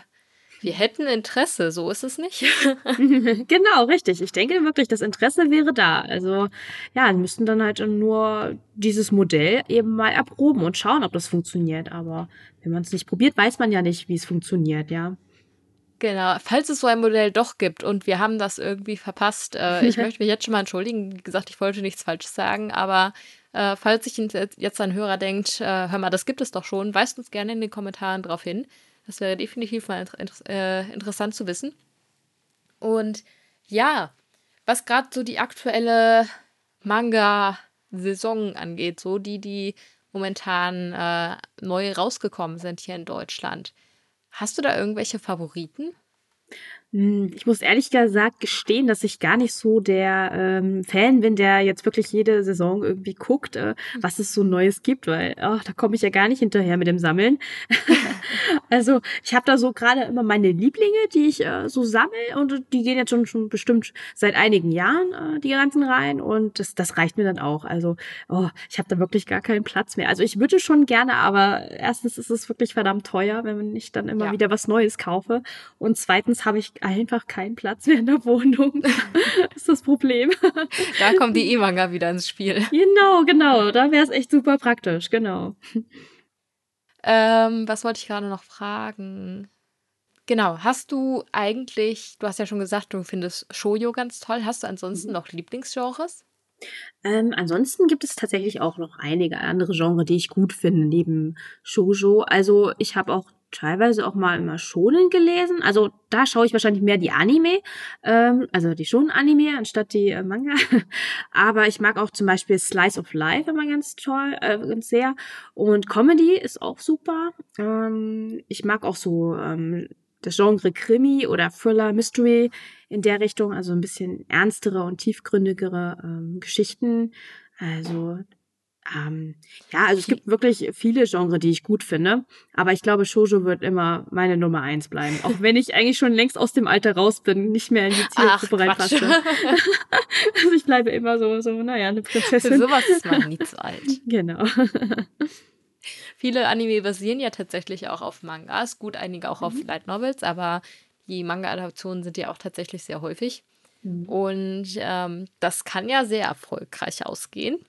wir hätten Interesse, so ist es nicht. genau, richtig. Ich denke wirklich, das Interesse wäre da. Also ja, müssten dann halt nur dieses Modell eben mal erproben und schauen, ob das funktioniert. Aber wenn man es nicht probiert, weiß man ja nicht, wie es funktioniert, ja. Genau, falls es so ein Modell doch gibt und wir haben das irgendwie verpasst, äh, ich möchte mich jetzt schon mal entschuldigen. Wie gesagt, ich wollte nichts Falsches sagen, aber äh, falls sich jetzt ein Hörer denkt, äh, hör mal, das gibt es doch schon, weist uns gerne in den Kommentaren darauf hin. Das wäre definitiv mal inter äh, interessant zu wissen. Und ja, was gerade so die aktuelle Manga-Saison angeht, so die, die momentan äh, neu rausgekommen sind hier in Deutschland. Hast du da irgendwelche Favoriten? Hm, ich muss ehrlich gesagt gestehen, dass ich gar nicht so der ähm, Fan bin, der jetzt wirklich jede Saison irgendwie guckt, äh, was es so Neues gibt, weil oh, da komme ich ja gar nicht hinterher mit dem Sammeln. also ich habe da so gerade immer meine Lieblinge, die ich äh, so sammle und die gehen jetzt schon, schon bestimmt seit einigen Jahren äh, die ganzen rein und das, das reicht mir dann auch. Also oh, ich habe da wirklich gar keinen Platz mehr. Also ich würde schon gerne, aber erstens ist es wirklich verdammt teuer, wenn ich dann immer ja. wieder was Neues kaufe und zweitens habe ich einfach keinen Platz mehr in der Wohnung. das ist das Problem. Da kommt die E-Manga wieder ins Spiel. Genau, genau. Da wäre es echt super praktisch, genau. Ähm, was wollte ich gerade noch fragen? Genau, hast du eigentlich, du hast ja schon gesagt, du findest Shoujo ganz toll. Hast du ansonsten mhm. noch Lieblingsgenres? Ähm, ansonsten gibt es tatsächlich auch noch einige andere Genres, die ich gut finde, neben Shoujo. Also ich habe auch teilweise auch mal immer Shonen gelesen. Also da schaue ich wahrscheinlich mehr die Anime, ähm, also die Shonen-Anime anstatt die äh, Manga. Aber ich mag auch zum Beispiel Slice of Life immer ganz toll, äh, ganz sehr. Und Comedy ist auch super. Ähm, ich mag auch so ähm, das Genre Krimi oder Thriller, Mystery in der Richtung, also ein bisschen ernstere und tiefgründigere ähm, Geschichten. Also ähm, ja, also es gibt wirklich viele Genres, die ich gut finde. Aber ich glaube, Shoujo wird immer meine Nummer eins bleiben. Auch wenn ich eigentlich schon längst aus dem Alter raus bin, nicht mehr in die Zielgruppe reinpasse. also ich bleibe immer so, so, naja, eine Prinzessin. Für sowas ist man nie zu alt. Genau. Viele Anime basieren ja tatsächlich auch auf Mangas. Gut, einige auch mhm. auf Light Novels, aber die Manga-Adaptionen sind ja auch tatsächlich sehr häufig. Mhm. Und ähm, das kann ja sehr erfolgreich ausgehen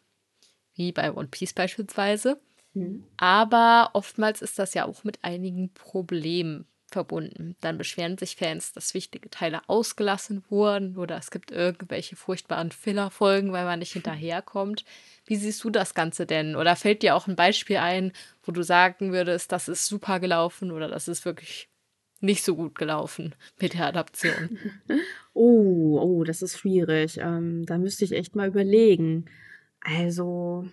wie bei One Piece beispielsweise. Mhm. Aber oftmals ist das ja auch mit einigen Problemen verbunden. Dann beschweren sich Fans, dass wichtige Teile ausgelassen wurden oder es gibt irgendwelche furchtbaren Fillerfolgen, weil man nicht hinterherkommt. Wie siehst du das Ganze denn? Oder fällt dir auch ein Beispiel ein, wo du sagen würdest, das ist super gelaufen oder das ist wirklich nicht so gut gelaufen mit der Adaption? Oh, oh, das ist schwierig. Ähm, da müsste ich echt mal überlegen. Also,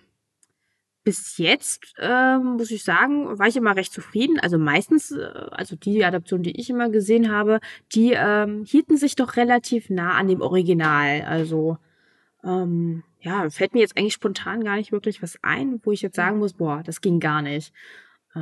bis jetzt, ähm, muss ich sagen, war ich immer recht zufrieden. Also meistens, äh, also die Adaptionen, die ich immer gesehen habe, die ähm, hielten sich doch relativ nah an dem Original. Also ähm, ja, fällt mir jetzt eigentlich spontan gar nicht wirklich was ein, wo ich jetzt sagen muss, boah, das ging gar nicht. Äh,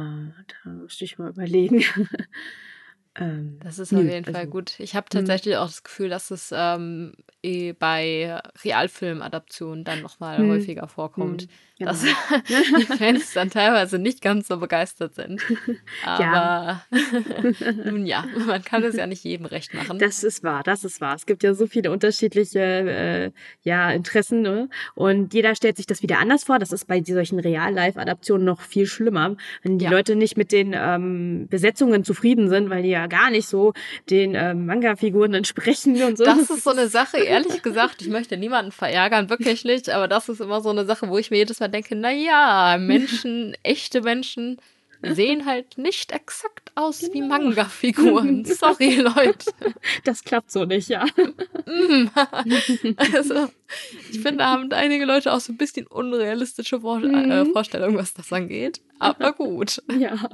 da müsste ich mal überlegen. Ähm, das ist auf jeden also, Fall gut. Ich habe mhm. tatsächlich auch das Gefühl, dass es ähm, eh bei Realfilmadaptionen dann nochmal hm. häufiger vorkommt. Genau. Dass die Fans dann teilweise nicht ganz so begeistert sind. Aber ja. nun ja, man kann es ja nicht jedem recht machen. Das ist wahr, das ist wahr. Es gibt ja so viele unterschiedliche äh, ja, Interessen ne? und jeder stellt sich das wieder anders vor. Das ist bei solchen Real-Life-Adaptionen noch viel schlimmer, wenn die ja. Leute nicht mit den ähm, Besetzungen zufrieden sind, weil die ja gar nicht so den ähm, Manga-Figuren entsprechen und so. Das ist so eine Sache, ehrlich gesagt, ich möchte niemanden verärgern, wirklich nicht, aber das ist immer so eine Sache, wo ich mir jedes Mal denke, naja, Menschen, echte Menschen sehen halt nicht exakt aus genau. wie Manga-Figuren. Sorry, Leute. Das klappt so nicht, ja. Mm. also, ich finde, da haben einige Leute auch so ein bisschen unrealistische Vor äh, mhm. Vorstellungen, was das angeht. Aber gut. Ja.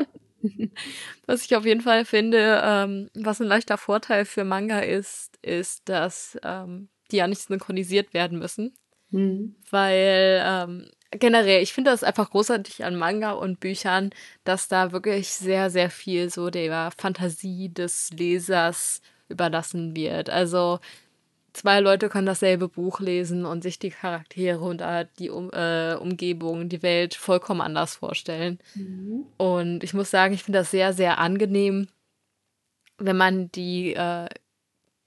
Was ich auf jeden Fall finde, ähm, was ein leichter Vorteil für Manga ist, ist, dass ähm, die ja nicht synchronisiert werden müssen. Mhm. Weil ähm, generell, ich finde das einfach großartig an Manga und Büchern, dass da wirklich sehr, sehr viel so der Fantasie des Lesers überlassen wird. Also zwei Leute können dasselbe Buch lesen und sich die Charaktere und die um, äh, Umgebung, die Welt vollkommen anders vorstellen. Mhm. Und ich muss sagen, ich finde das sehr, sehr angenehm, wenn man die äh,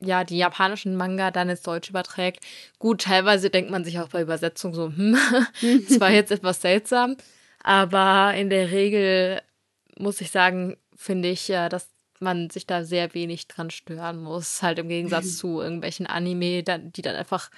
ja, die japanischen Manga dann ins Deutsche überträgt. Gut, teilweise denkt man sich auch bei Übersetzung so, hm, das war jetzt etwas seltsam. Aber in der Regel muss ich sagen, finde ich, ja, dass man sich da sehr wenig dran stören muss. Halt im Gegensatz zu irgendwelchen Anime, die dann einfach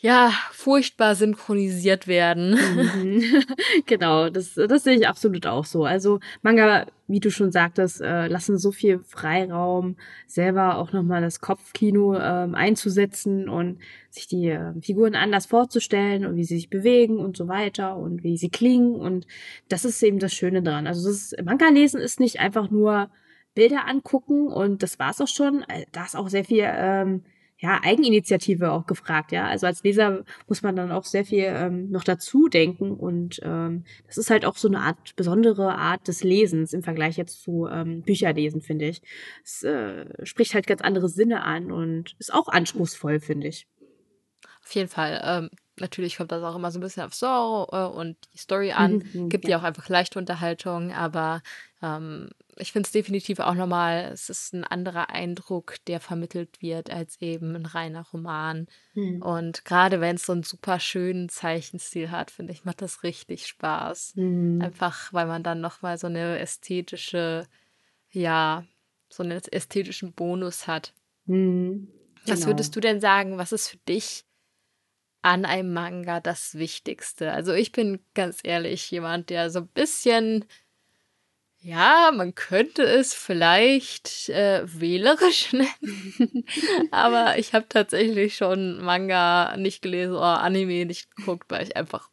ja, furchtbar synchronisiert werden. Mhm. genau, das, das sehe ich absolut auch so. Also Manga, wie du schon sagtest, äh, lassen so viel Freiraum, selber auch nochmal das Kopfkino ähm, einzusetzen und sich die äh, Figuren anders vorzustellen und wie sie sich bewegen und so weiter und wie sie klingen. Und das ist eben das Schöne dran. Also das Manga lesen ist nicht einfach nur Bilder angucken und das war's auch schon. Äh, da ist auch sehr viel ähm, ja, Eigeninitiative auch gefragt, ja. Also als Leser muss man dann auch sehr viel ähm, noch dazu denken und ähm, das ist halt auch so eine Art besondere Art des Lesens im Vergleich jetzt zu ähm, Bücherlesen, finde ich. Es äh, spricht halt ganz andere Sinne an und ist auch anspruchsvoll, finde ich. Auf jeden Fall. Ähm, natürlich kommt das auch immer so ein bisschen auf so äh, und die Story an. Mhm, Gibt ja auch einfach leichte Unterhaltung, aber ähm, ich finde es definitiv auch nochmal, es ist ein anderer Eindruck, der vermittelt wird, als eben ein reiner Roman. Mhm. Und gerade wenn es so einen super schönen Zeichenstil hat, finde ich, macht das richtig Spaß. Mhm. Einfach, weil man dann nochmal so eine ästhetische, ja, so einen ästhetischen Bonus hat. Mhm. Genau. Was würdest du denn sagen, was ist für dich an einem Manga das Wichtigste? Also ich bin ganz ehrlich jemand, der so ein bisschen ja, man könnte es vielleicht äh, wählerisch nennen. Aber ich habe tatsächlich schon Manga nicht gelesen oder Anime nicht geguckt, weil ich einfach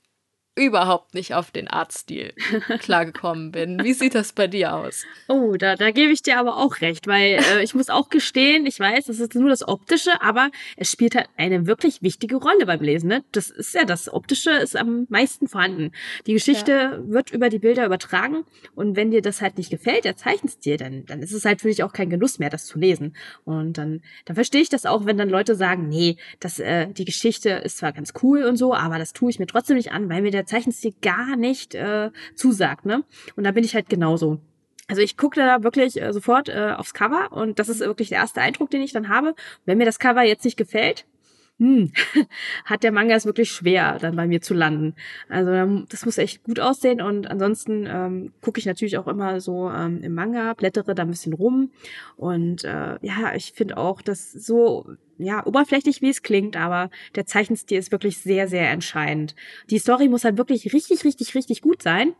überhaupt nicht auf den Artstil klargekommen bin. Wie sieht das bei dir aus? Oh, da, da gebe ich dir aber auch recht, weil äh, ich muss auch gestehen, ich weiß, das ist nur das Optische, aber es spielt halt eine wirklich wichtige Rolle beim Lesen. Ne? Das ist ja das Optische ist am meisten vorhanden. Die Geschichte ja. wird über die Bilder übertragen und wenn dir das halt nicht gefällt, der Zeichenstil, dann, dann ist es halt für dich auch kein Genuss mehr, das zu lesen. Und dann, dann verstehe ich das auch, wenn dann Leute sagen, nee, das, äh, die Geschichte ist zwar ganz cool und so, aber das tue ich mir trotzdem nicht an, weil mir der der Zeichenstil gar nicht äh, zusagt, ne? Und da bin ich halt genauso. Also ich gucke da wirklich äh, sofort äh, aufs Cover und das ist wirklich der erste Eindruck, den ich dann habe. Wenn mir das Cover jetzt nicht gefällt, hm, hat der Manga es wirklich schwer, dann bei mir zu landen. Also das muss echt gut aussehen und ansonsten ähm, gucke ich natürlich auch immer so ähm, im Manga, blättere da ein bisschen rum und äh, ja, ich finde auch, dass so ja, oberflächlich wie es klingt, aber der Zeichenstil ist wirklich sehr, sehr entscheidend. Die Story muss halt wirklich richtig, richtig, richtig gut sein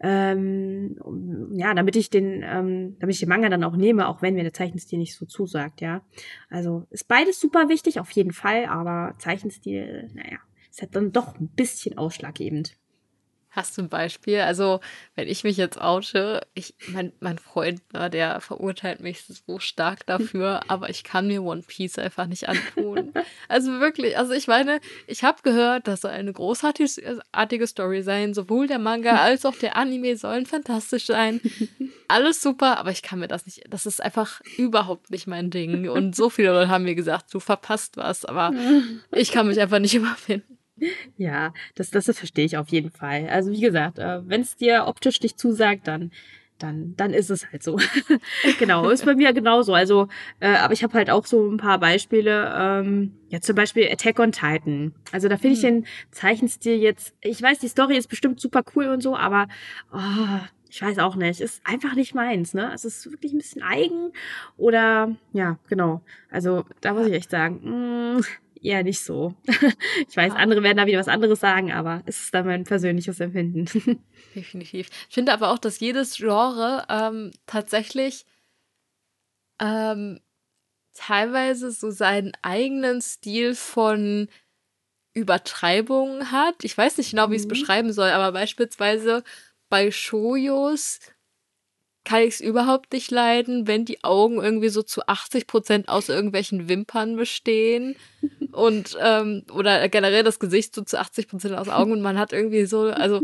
ähm, ja, damit ich den, ähm, damit ich den Manga dann auch nehme, auch wenn mir der Zeichenstil nicht so zusagt, ja. Also ist beides super wichtig, auf jeden Fall, aber Zeichenstil, naja, ist halt dann doch ein bisschen ausschlaggebend. Hast du ein Beispiel? Also, wenn ich mich jetzt oute, ich, mein, mein Freund, ne, der verurteilt mich so stark dafür, aber ich kann mir One Piece einfach nicht antun. Also wirklich, also ich meine, ich habe gehört, das soll eine großartige Story sein. Sowohl der Manga als auch der Anime sollen fantastisch sein. Alles super, aber ich kann mir das nicht. Das ist einfach überhaupt nicht mein Ding. Und so viele Leute haben mir gesagt, du verpasst was, aber ich kann mich einfach nicht überfinden. Ja, das, das, verstehe ich auf jeden Fall. Also wie gesagt, äh, wenn es dir optisch nicht zusagt, dann dann, dann ist es halt so. genau, ist bei mir genauso. Also, äh, aber ich habe halt auch so ein paar Beispiele. Ähm, ja, zum Beispiel Attack on Titan. Also da finde ich hm. den Zeichenstil jetzt. Ich weiß, die Story ist bestimmt super cool und so, aber oh, ich weiß auch nicht. Ist einfach nicht meins. Ne, es ist wirklich ein bisschen eigen oder ja, genau. Also da muss ich echt sagen. Mh, mm, eher nicht so. ich weiß, andere werden da wieder was anderes sagen, aber es ist dann mein persönliches Empfinden. Definitiv. Ich finde aber auch, dass jedes Genre ähm, tatsächlich ähm, teilweise so seinen eigenen Stil von Übertreibung hat. Ich weiß nicht genau, wie ich es mhm. beschreiben soll, aber beispielsweise bei Shojos kann ich es überhaupt nicht leiden, wenn die Augen irgendwie so zu 80 Prozent aus irgendwelchen Wimpern bestehen und ähm, oder generell das Gesicht so zu 80 Prozent aus Augen und man hat irgendwie so, also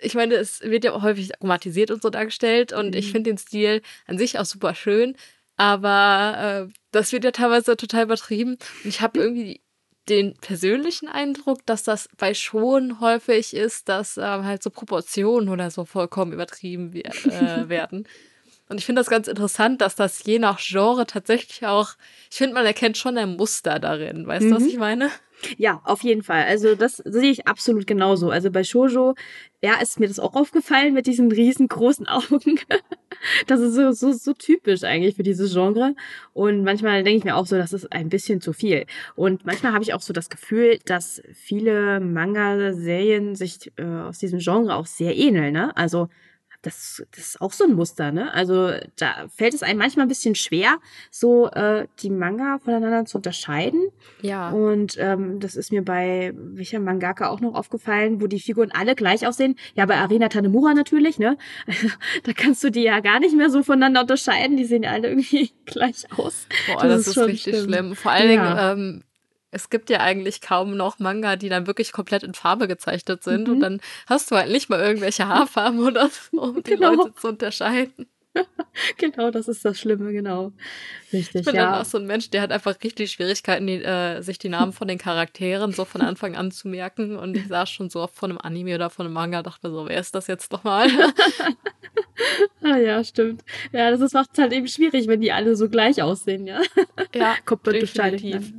ich meine, es wird ja auch häufig aromatisiert und so dargestellt und ich mhm. finde den Stil an sich auch super schön, aber äh, das wird ja teilweise total übertrieben und ich habe irgendwie den persönlichen Eindruck, dass das bei schon häufig ist, dass ähm, halt so Proportionen oder so vollkommen übertrieben äh, werden. Und ich finde das ganz interessant, dass das je nach Genre tatsächlich auch, ich finde, man erkennt schon ein Muster darin. Weißt mhm. du, was mhm. ich meine? Ja, auf jeden Fall. Also das sehe ich absolut genauso. Also bei Shoujo, ja, ist mir das auch aufgefallen mit diesen riesengroßen Augen. das ist so, so, so typisch eigentlich für dieses Genre. Und manchmal denke ich mir auch so, das ist ein bisschen zu viel. Und manchmal habe ich auch so das Gefühl, dass viele Manga-Serien sich äh, aus diesem Genre auch sehr ähneln. Ne? Also das, das ist auch so ein Muster, ne? Also da fällt es einem manchmal ein bisschen schwer, so äh, die Manga voneinander zu unterscheiden. Ja. Und ähm, das ist mir bei welcher Mangaka auch noch aufgefallen, wo die Figuren alle gleich aussehen. Ja, bei Arena Tanemura natürlich, ne? da kannst du die ja gar nicht mehr so voneinander unterscheiden. Die sehen ja alle irgendwie gleich aus. Boah, das, das ist, ist richtig schlimm. schlimm. Vor allen ja. Dingen, ähm, es gibt ja eigentlich kaum noch Manga, die dann wirklich komplett in Farbe gezeichnet sind. Mhm. Und dann hast du halt nicht mal irgendwelche Haarfarben oder so, um genau. die Leute zu unterscheiden. genau, das ist das Schlimme, genau. Richtig, ich bin ja. dann auch so ein Mensch, der hat einfach richtig Schwierigkeiten, die, äh, sich die Namen von den Charakteren so von Anfang an zu merken. Und ich saß schon so oft von einem Anime oder von einem Manga, dachte mir so, wer ist das jetzt nochmal? ah ja, stimmt. Ja, das macht es halt eben schwierig, wenn die alle so gleich aussehen, ja. Ja, kommt definitiv.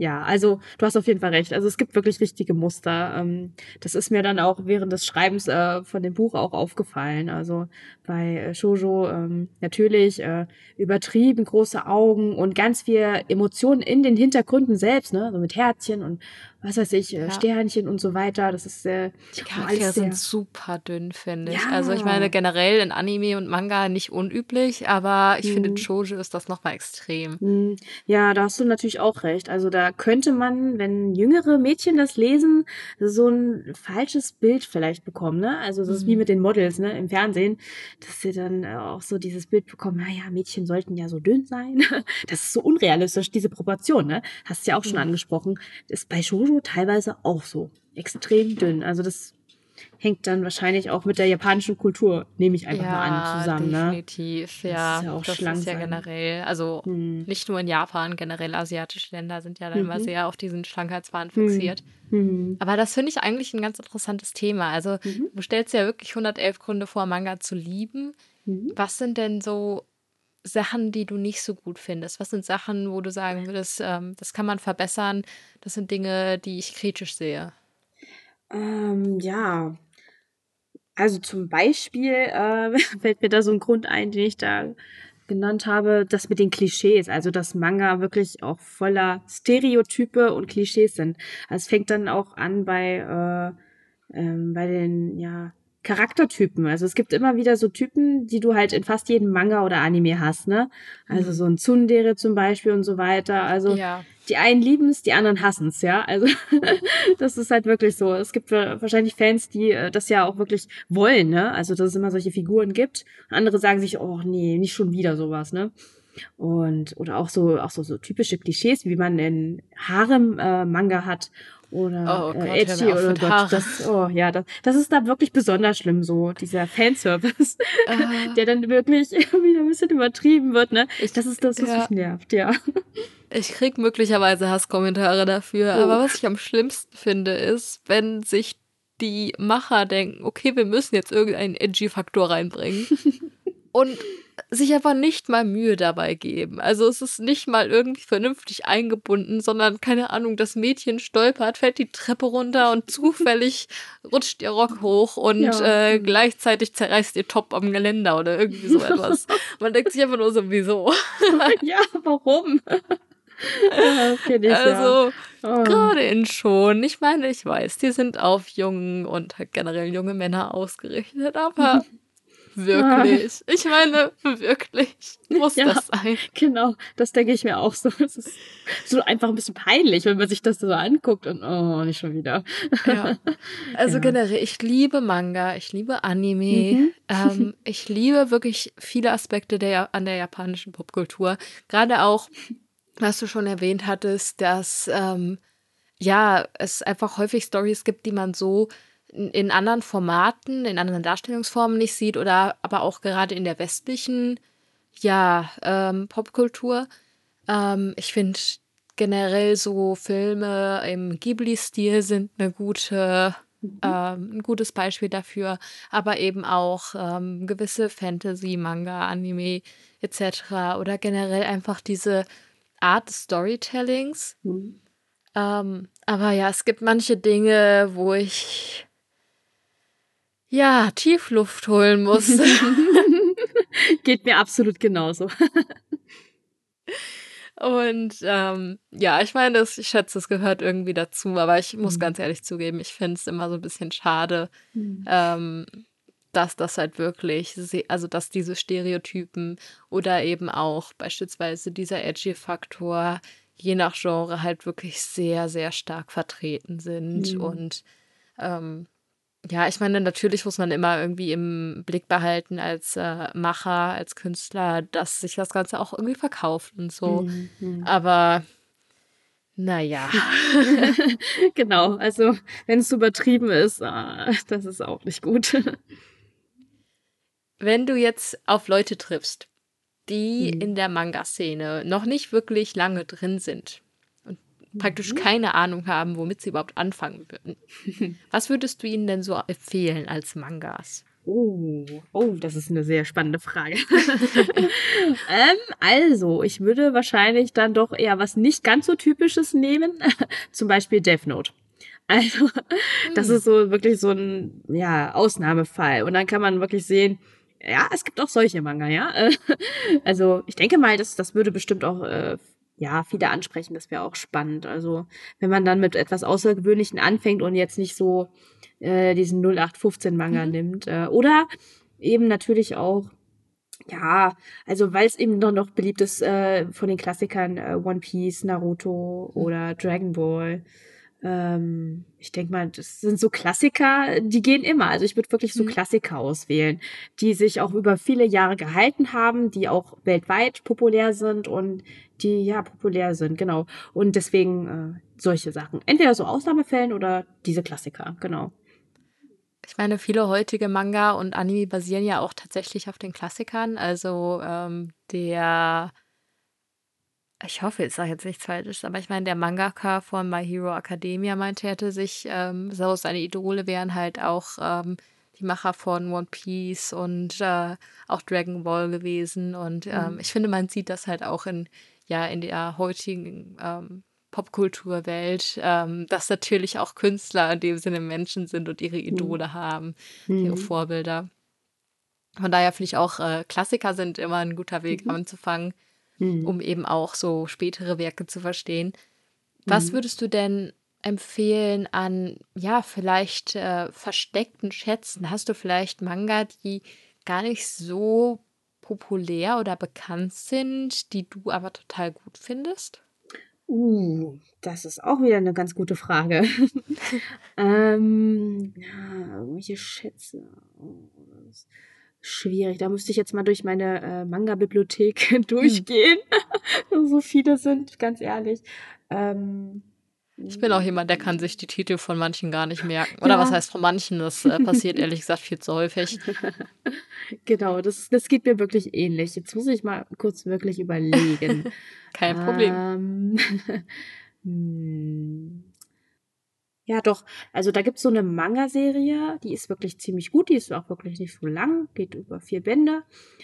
Ja, also du hast auf jeden Fall recht. Also es gibt wirklich richtige Muster. Ähm, das ist mir dann auch während des Schreibens äh, von dem Buch auch aufgefallen. Also bei äh, Shoujo ähm, natürlich äh, übertrieben große Augen und ganz viel Emotionen in den Hintergründen selbst, ne? So mit Herzchen und was weiß ich, äh, ja. Sternchen und so weiter. Das ist äh, Die Charaktere sind super dünn, finde ich. Ja. Also ich meine generell in Anime und Manga nicht unüblich, aber ich mhm. finde Shoujo ist das nochmal extrem. Mhm. Ja, da hast du natürlich auch recht. Also da könnte man, wenn jüngere Mädchen das lesen, so ein falsches Bild vielleicht bekommen. Ne? Also das mhm. ist wie mhm. mit den Models ne, im Fernsehen, dass sie dann auch so dieses Bild bekommen, naja, Mädchen sollten ja so dünn sein. Das ist so unrealistisch, diese Proportion. Ne? Hast du ja auch schon mhm. angesprochen. Das ist bei Shoujo Shoujo teilweise auch so. Extrem dünn. Also das hängt dann wahrscheinlich auch mit der japanischen Kultur, nehme ich einfach ja, mal an, zusammen. Ne? Definitiv, ne? ja. Das ist ja auch das ist ja generell, also hm. nicht nur in Japan, generell asiatische Länder sind ja dann mhm. immer sehr auf diesen Schlankheitswahn hm. fixiert. Mhm. Aber das finde ich eigentlich ein ganz interessantes Thema. Also mhm. du stellst ja wirklich 111 Gründe vor, Manga zu lieben. Mhm. Was sind denn so Sachen, die du nicht so gut findest? Was sind Sachen, wo du sagen würdest, ähm, das kann man verbessern? Das sind Dinge, die ich kritisch sehe. Ähm, ja. Also zum Beispiel äh, fällt mir da so ein Grund ein, den ich da genannt habe, das mit den Klischees, also dass Manga wirklich auch voller Stereotype und Klischees sind. Also es fängt dann auch an bei, äh, ähm, bei den, ja, Charaktertypen. Also es gibt immer wieder so Typen, die du halt in fast jedem Manga oder Anime hast, ne? Also so ein Tsundere zum Beispiel und so weiter. Also Ja. die einen lieben es, die anderen hassen es, ja. Also das ist halt wirklich so. Es gibt wa- wahrscheinlich Fans, die äh, das ja auch wirklich wollen, ne? Also dass es immer solche Figuren gibt. Andere sagen sich, oh nee, nicht schon wieder sowas, ne? Und oder auch so auch so, so typische Klischees, wie man in Harem äh, Manga hat oder Oh Gott, äh, hör Edgy oder Gott, das oh ja, das, das ist da wirklich besonders schlimm so dieser Fanservice, Ah. der dann wirklich wieder ein bisschen übertrieben wird, ne? Ich- Das ist das, was ja. mich nervt, ja. Ich krieg möglicherweise Hasskommentare dafür, Oh. aber was ich am schlimmsten finde, ist, wenn sich die Macher denken, okay, wir müssen jetzt irgendeinen Edgy-Faktor reinbringen und sich einfach nicht mal Mühe dabei geben. Also es ist nicht mal irgendwie vernünftig eingebunden, sondern keine Ahnung, das Mädchen stolpert, fällt die Treppe runter und zufällig rutscht ihr Rock hoch und Ja. äh, gleichzeitig zerreißt ihr Top am Geländer oder irgendwie so etwas. Man denkt sich einfach nur so, wieso? ja, warum? ich, Also ja. Oh. Gerade in schon. Ich meine, ich weiß, die sind auf Jungen und halt generell junge Männer ausgerichtet, aber wirklich. Ich meine, wirklich. Muss Ja. das sein? Genau, das denke ich mir auch so. Es ist so einfach ein bisschen peinlich, wenn man sich das so anguckt und oh, nicht schon wieder. Ja. Also Ja. generell, ich liebe Manga, ich liebe Anime. Mhm. Ähm, ich liebe wirklich viele Aspekte der, an der japanischen Popkultur. Gerade auch, was du schon erwähnt hattest, dass ähm, ja, es einfach häufig Stories gibt, die man so in, anderen Formaten, in anderen Darstellungsformen nicht sieht oder aber auch gerade in der westlichen, ja, ähm, Popkultur. Ähm, ich finde generell so Filme im Ghibli-Stil sind eine gute, ähm, ein gutes Beispiel dafür, aber eben auch ähm, gewisse Fantasy, Manga, Anime etc. oder generell einfach diese Art des Storytellings. Mhm. Ähm, aber ja, es gibt manche Dinge, wo ich ja Tiefluft holen muss. Geht mir absolut genauso. Und ähm, ja, ich meine, das, ich schätze, es gehört irgendwie dazu, aber ich muss Mhm. ganz ehrlich zugeben, ich finde es immer so ein bisschen schade, Mhm. ähm, dass das halt wirklich, also dass diese Stereotypen oder eben auch beispielsweise dieser Edgy-Faktor je nach Genre halt wirklich sehr, sehr stark vertreten sind. Mhm. Und ähm, ja, ich meine, natürlich muss man immer irgendwie im Blick behalten als äh, Macher, als Künstler, dass sich das Ganze auch irgendwie verkauft und so. Mhm. Aber naja. genau, also wenn es übertrieben ist, ah, das ist auch nicht gut. Wenn du jetzt auf Leute triffst, die Mhm. in der Manga-Szene noch nicht wirklich lange drin sind praktisch Mhm. keine Ahnung haben, womit sie überhaupt anfangen würden, was würdest du ihnen denn so empfehlen als Mangas? Oh, oh, das ist eine sehr spannende Frage. ähm, also, ich würde wahrscheinlich dann doch eher was nicht ganz so typisches nehmen. Zum Beispiel Death Note. Also, das Hm. ist so wirklich so ein ja, Ausnahmefall. Und dann kann man wirklich sehen, ja, es gibt auch solche Manga, ja. Also, ich denke mal, das, das würde bestimmt auch äh, ja, viele ansprechen. Das wäre auch spannend. Also, wenn man dann mit etwas Außergewöhnlichen anfängt und jetzt nicht so äh, diesen 0815-Manga Mhm. nimmt. Äh, oder eben natürlich auch, ja, also weil es eben noch, noch beliebt ist äh, von den Klassikern äh, One Piece, Naruto Mhm. oder Dragon Ball. Ähm, ich denke mal, das sind so Klassiker, die gehen immer. Also ich würde wirklich so Mhm. Klassiker auswählen, die sich auch über viele Jahre gehalten haben, die auch weltweit populär sind und die ja populär sind, genau. Und deswegen äh, solche Sachen. Entweder so Ausnahmefällen oder diese Klassiker, genau. Ich meine, viele heutige Manga und Anime basieren ja auch tatsächlich auf den Klassikern. Also ähm, der, ich hoffe, ich sage jetzt nichts Falsches, aber ich meine, der Mangaka von My Hero Academia meinte, er hätte sich, ähm, so seine Idole wären halt auch ähm, die Macher von One Piece und äh, auch Dragon Ball gewesen. Und ähm, Mhm. ich finde, man sieht das halt auch in, ja, in der heutigen ähm, Popkulturwelt, ähm, dass natürlich auch Künstler in dem Sinne Menschen sind und ihre Idole haben, ihre Mhm. Vorbilder. Von daher finde ich auch, äh, Klassiker sind immer ein guter Weg Mhm. anzufangen, Mhm. um eben auch so spätere Werke zu verstehen. Was Mhm. würdest du denn empfehlen an, ja, vielleicht äh, versteckten Schätzen? Hast du vielleicht Manga, die gar nicht so populär oder bekannt sind, die du aber total gut findest? Uh, das ist auch wieder eine ganz gute Frage. ähm, ja, irgendwelche Schätze. Schwierig. Da müsste ich jetzt mal durch meine äh, Manga-Bibliothek hm. durchgehen. so viele sind, ganz ehrlich. Ähm, ich bin auch jemand, der kann sich die Titel von manchen gar nicht merken. Oder ja. was heißt von manchen? Das äh, passiert ehrlich gesagt viel zu häufig. Genau, das, das geht mir wirklich ähnlich. Jetzt muss ich mal kurz wirklich überlegen. Kein Problem. Ähm, hm. Ja, doch. Also da gibt es so eine Manga-Serie, die ist wirklich ziemlich gut. Die ist auch wirklich nicht so lang, geht über vier Bände.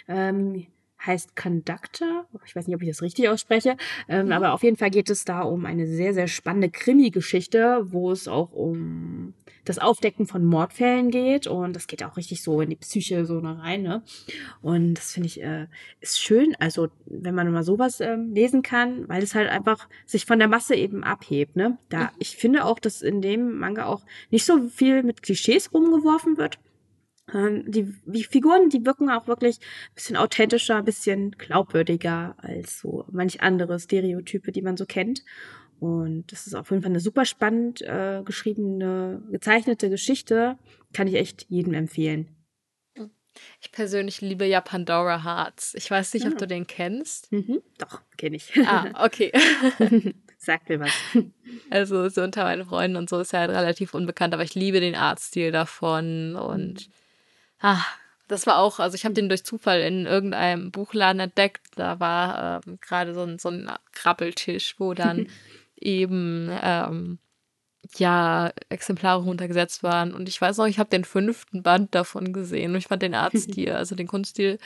Ähm, heißt Conductor. Ich weiß nicht, ob ich das richtig ausspreche, ähm, mhm. aber auf jeden Fall geht es da um eine sehr, sehr spannende Krimi-Geschichte, wo es auch um das Aufdecken von Mordfällen geht und das geht auch richtig so in die Psyche so rein. Ne? Und das finde ich äh, ist schön, also wenn man mal sowas ähm, lesen kann, weil es halt einfach sich von der Masse eben abhebt. Ne? Da mhm. ich finde auch, dass in dem Manga auch nicht so viel mit Klischees rumgeworfen wird die, die Figuren, die wirken auch wirklich ein bisschen authentischer, ein bisschen glaubwürdiger als so manch andere Stereotype, die man so kennt. Und das ist auf jeden Fall eine super spannend äh, geschriebene, gezeichnete Geschichte. Kann ich echt jedem empfehlen. Ich persönlich liebe ja Pandora Hearts. Ich weiß nicht, ob ah. du den kennst. Mhm, doch, kenne ich. Ah, okay. Sagt mir was. Also so unter meinen Freunden und so ist er halt relativ unbekannt, aber ich liebe den Artstil davon und mhm. Ah, das war auch, also ich habe den durch Zufall in irgendeinem Buchladen entdeckt. Da war ähm, gerade so ein, so ein Krabbeltisch, wo dann eben ähm, ja Exemplare runtergesetzt waren. Und ich weiß noch, ich habe den fünften Band davon gesehen und ich fand den Artstil, also den Kunststil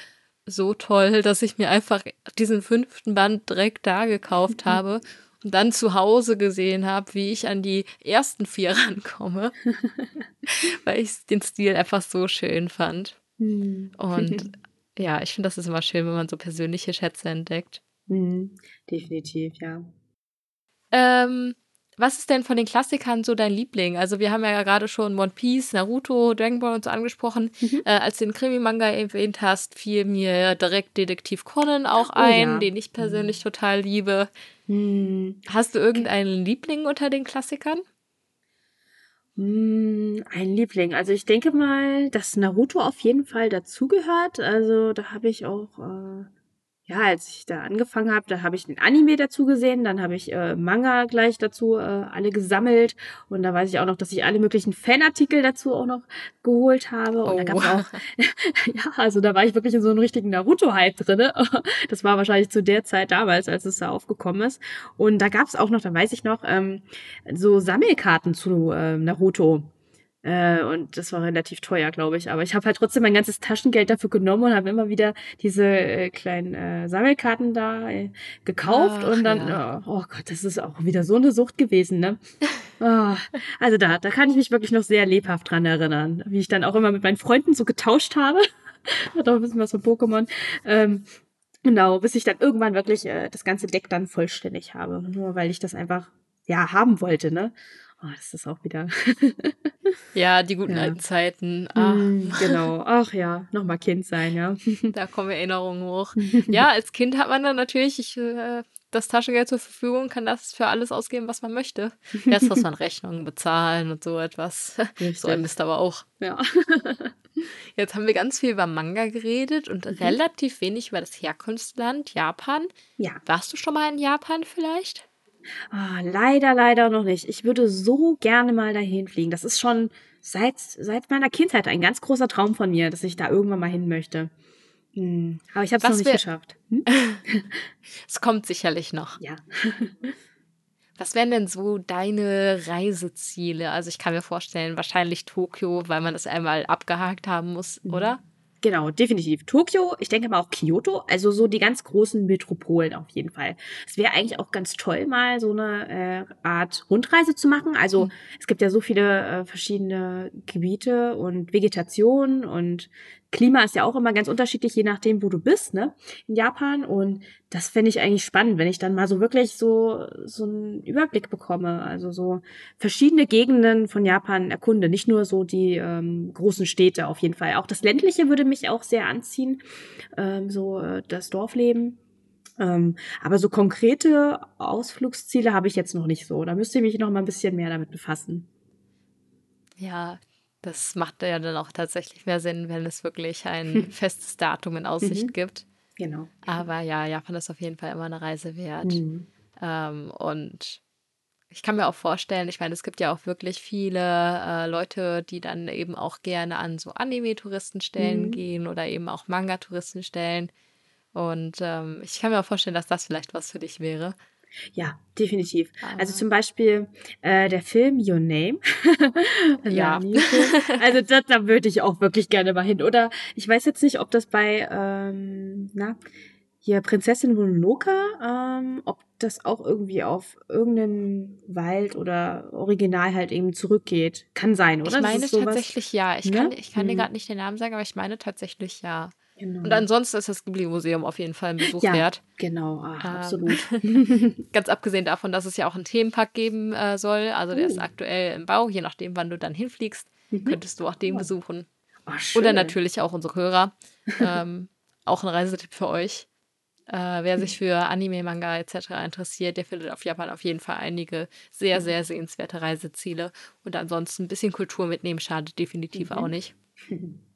so toll, dass ich mir einfach diesen fünften Band direkt da gekauft habe und dann zu Hause gesehen habe, wie ich an die ersten vier rankomme, weil ich den Stil einfach so schön fand. Mhm. Und ja, ich finde, das ist immer schön, wenn man so persönliche Schätze entdeckt. Mhm. Definitiv, ja. Ähm, was ist denn von den Klassikern so dein Liebling? Also wir haben ja gerade schon One Piece, Naruto, Dragon Ball und so angesprochen. Mhm. Äh, als du den Krimi-Manga erwähnt hast, fiel mir direkt Detektiv Conan auch oh, ein, ja. den ich persönlich mhm. total liebe. Mhm. Hast du irgendeinen Liebling unter den Klassikern? Mm, ein Liebling. Also ich denke mal, dass Naruto auf jeden Fall dazugehört. Also da habe ich auch äh, ja, als ich da angefangen habe, da habe ich den Anime dazu gesehen, dann habe ich äh, Manga gleich dazu äh, alle gesammelt und da weiß ich auch noch, dass ich alle möglichen Fanartikel dazu auch noch geholt habe und oh. da gab es auch, ja, also da war ich wirklich in so einem richtigen Naruto-Hype drinne. Das war wahrscheinlich zu der Zeit damals, als es da aufgekommen ist und da gab es auch noch, da weiß ich noch, ähm, so Sammelkarten zu äh, Naruto. Äh, und das war relativ teuer, glaube ich. Aber ich habe halt trotzdem mein ganzes Taschengeld dafür genommen und habe immer wieder diese äh, kleinen äh, Sammelkarten da äh, gekauft. Ach, und dann, ja. oh, oh, Gott, das ist auch wieder so eine Sucht gewesen, ne? oh, also da, da kann ich mich wirklich noch sehr lebhaft dran erinnern, wie ich dann auch immer mit meinen Freunden so getauscht habe. Hat auch ein bisschen was von Pokémon. Ähm, genau, bis ich dann irgendwann wirklich äh, das ganze Deck dann vollständig habe. Nur weil ich das einfach, ja, haben wollte, ne? Oh, das ist auch wieder. ja, die guten ja. alten Zeiten. Ach. Mm, genau. Ach ja, nochmal Kind sein, ja. da kommen Erinnerungen hoch. Ja, als Kind hat man dann natürlich ich, äh, das Taschengeld zur Verfügung, kann das für alles ausgeben, was man möchte. Erst muss man Rechnungen bezahlen und so etwas. Richtig. So ein Mist aber auch. Ja. Jetzt haben wir ganz viel über Manga geredet und mhm. relativ wenig über das Herkunftsland Japan. Ja. Warst du schon mal in Japan vielleicht? Ah, leider, leider noch nicht. Ich würde so gerne mal dahin fliegen. Das ist schon seit, seit meiner Kindheit ein ganz großer Traum von mir, dass ich da irgendwann mal hin möchte. Hm. Aber ich habe es noch nicht geschafft. Hm? es kommt sicherlich noch. Ja. Was wären denn so deine Reiseziele? Also ich kann mir vorstellen, wahrscheinlich Tokio, weil man das einmal abgehakt haben muss, mhm. oder? Genau, definitiv. Tokio, ich denke mal auch Kyoto, also so die ganz großen Metropolen auf jeden Fall. Es wäre eigentlich auch ganz toll, mal so eine äh, Art Rundreise zu machen. Also mhm. es gibt ja so viele äh, verschiedene Gebiete und Vegetation und Klima ist ja auch immer ganz unterschiedlich, je nachdem, wo du bist, ne, in Japan. Und das fände ich eigentlich spannend, wenn ich dann mal so wirklich so, so einen Überblick bekomme. Also so verschiedene Gegenden von Japan erkunde, nicht nur so die ähm, großen Städte auf jeden Fall. Auch das ländliche würde mich auch sehr anziehen, ähm, so äh, das Dorfleben. Ähm, aber so konkrete Ausflugsziele habe ich jetzt noch nicht so. Da müsste ich mich noch mal ein bisschen mehr damit befassen. Ja, das macht ja dann auch tatsächlich mehr Sinn, wenn es wirklich ein festes Datum in Aussicht Mhm. gibt. Genau. Aber ja, Japan ist auf jeden Fall immer eine Reise wert. Mhm. Ähm, und ich kann mir auch vorstellen, ich meine, es gibt ja auch wirklich viele äh, Leute, die dann eben auch gerne an so Anime-Touristenstellen Mhm. gehen oder eben auch Manga-Touristenstellen. Und ähm, ich kann mir auch vorstellen, dass das vielleicht was für dich wäre. Ja, definitiv. Also Aber- zum Beispiel äh, der Film Your Name. Ja. Also da, da würde ich auch wirklich gerne mal hin. Oder ich weiß jetzt nicht, ob das bei ähm, na hier Prinzessin Mononoke, ähm, ob das auch irgendwie auf irgendeinen Wald oder Original halt eben zurückgeht. Kann sein, oder? Ich Das meine tatsächlich ja. Ich Ne? kann, ich kann dir Mhm. gerade nicht den Namen sagen, aber ich meine tatsächlich ja. Genau. Und ansonsten ist das Ghibli-Museum auf jeden Fall ein Besuch Ja. wert. genau, ah, Ähm, absolut. Ganz abgesehen davon, dass es ja auch einen Themenpark geben äh, soll. Also der ist Oh. aktuell im Bau. Je nachdem, wann du dann hinfliegst, Mhm. könntest du auch den Oh. besuchen. Oh. Oder natürlich auch unsere Hörer. ähm, auch ein Reisetipp für euch. Äh, wer sich für Anime, Manga etc. interessiert, der findet auf Japan auf jeden Fall einige sehr, sehr sehenswerte Reiseziele. Und ansonsten ein bisschen Kultur mitnehmen schadet definitiv Mhm. auch nicht.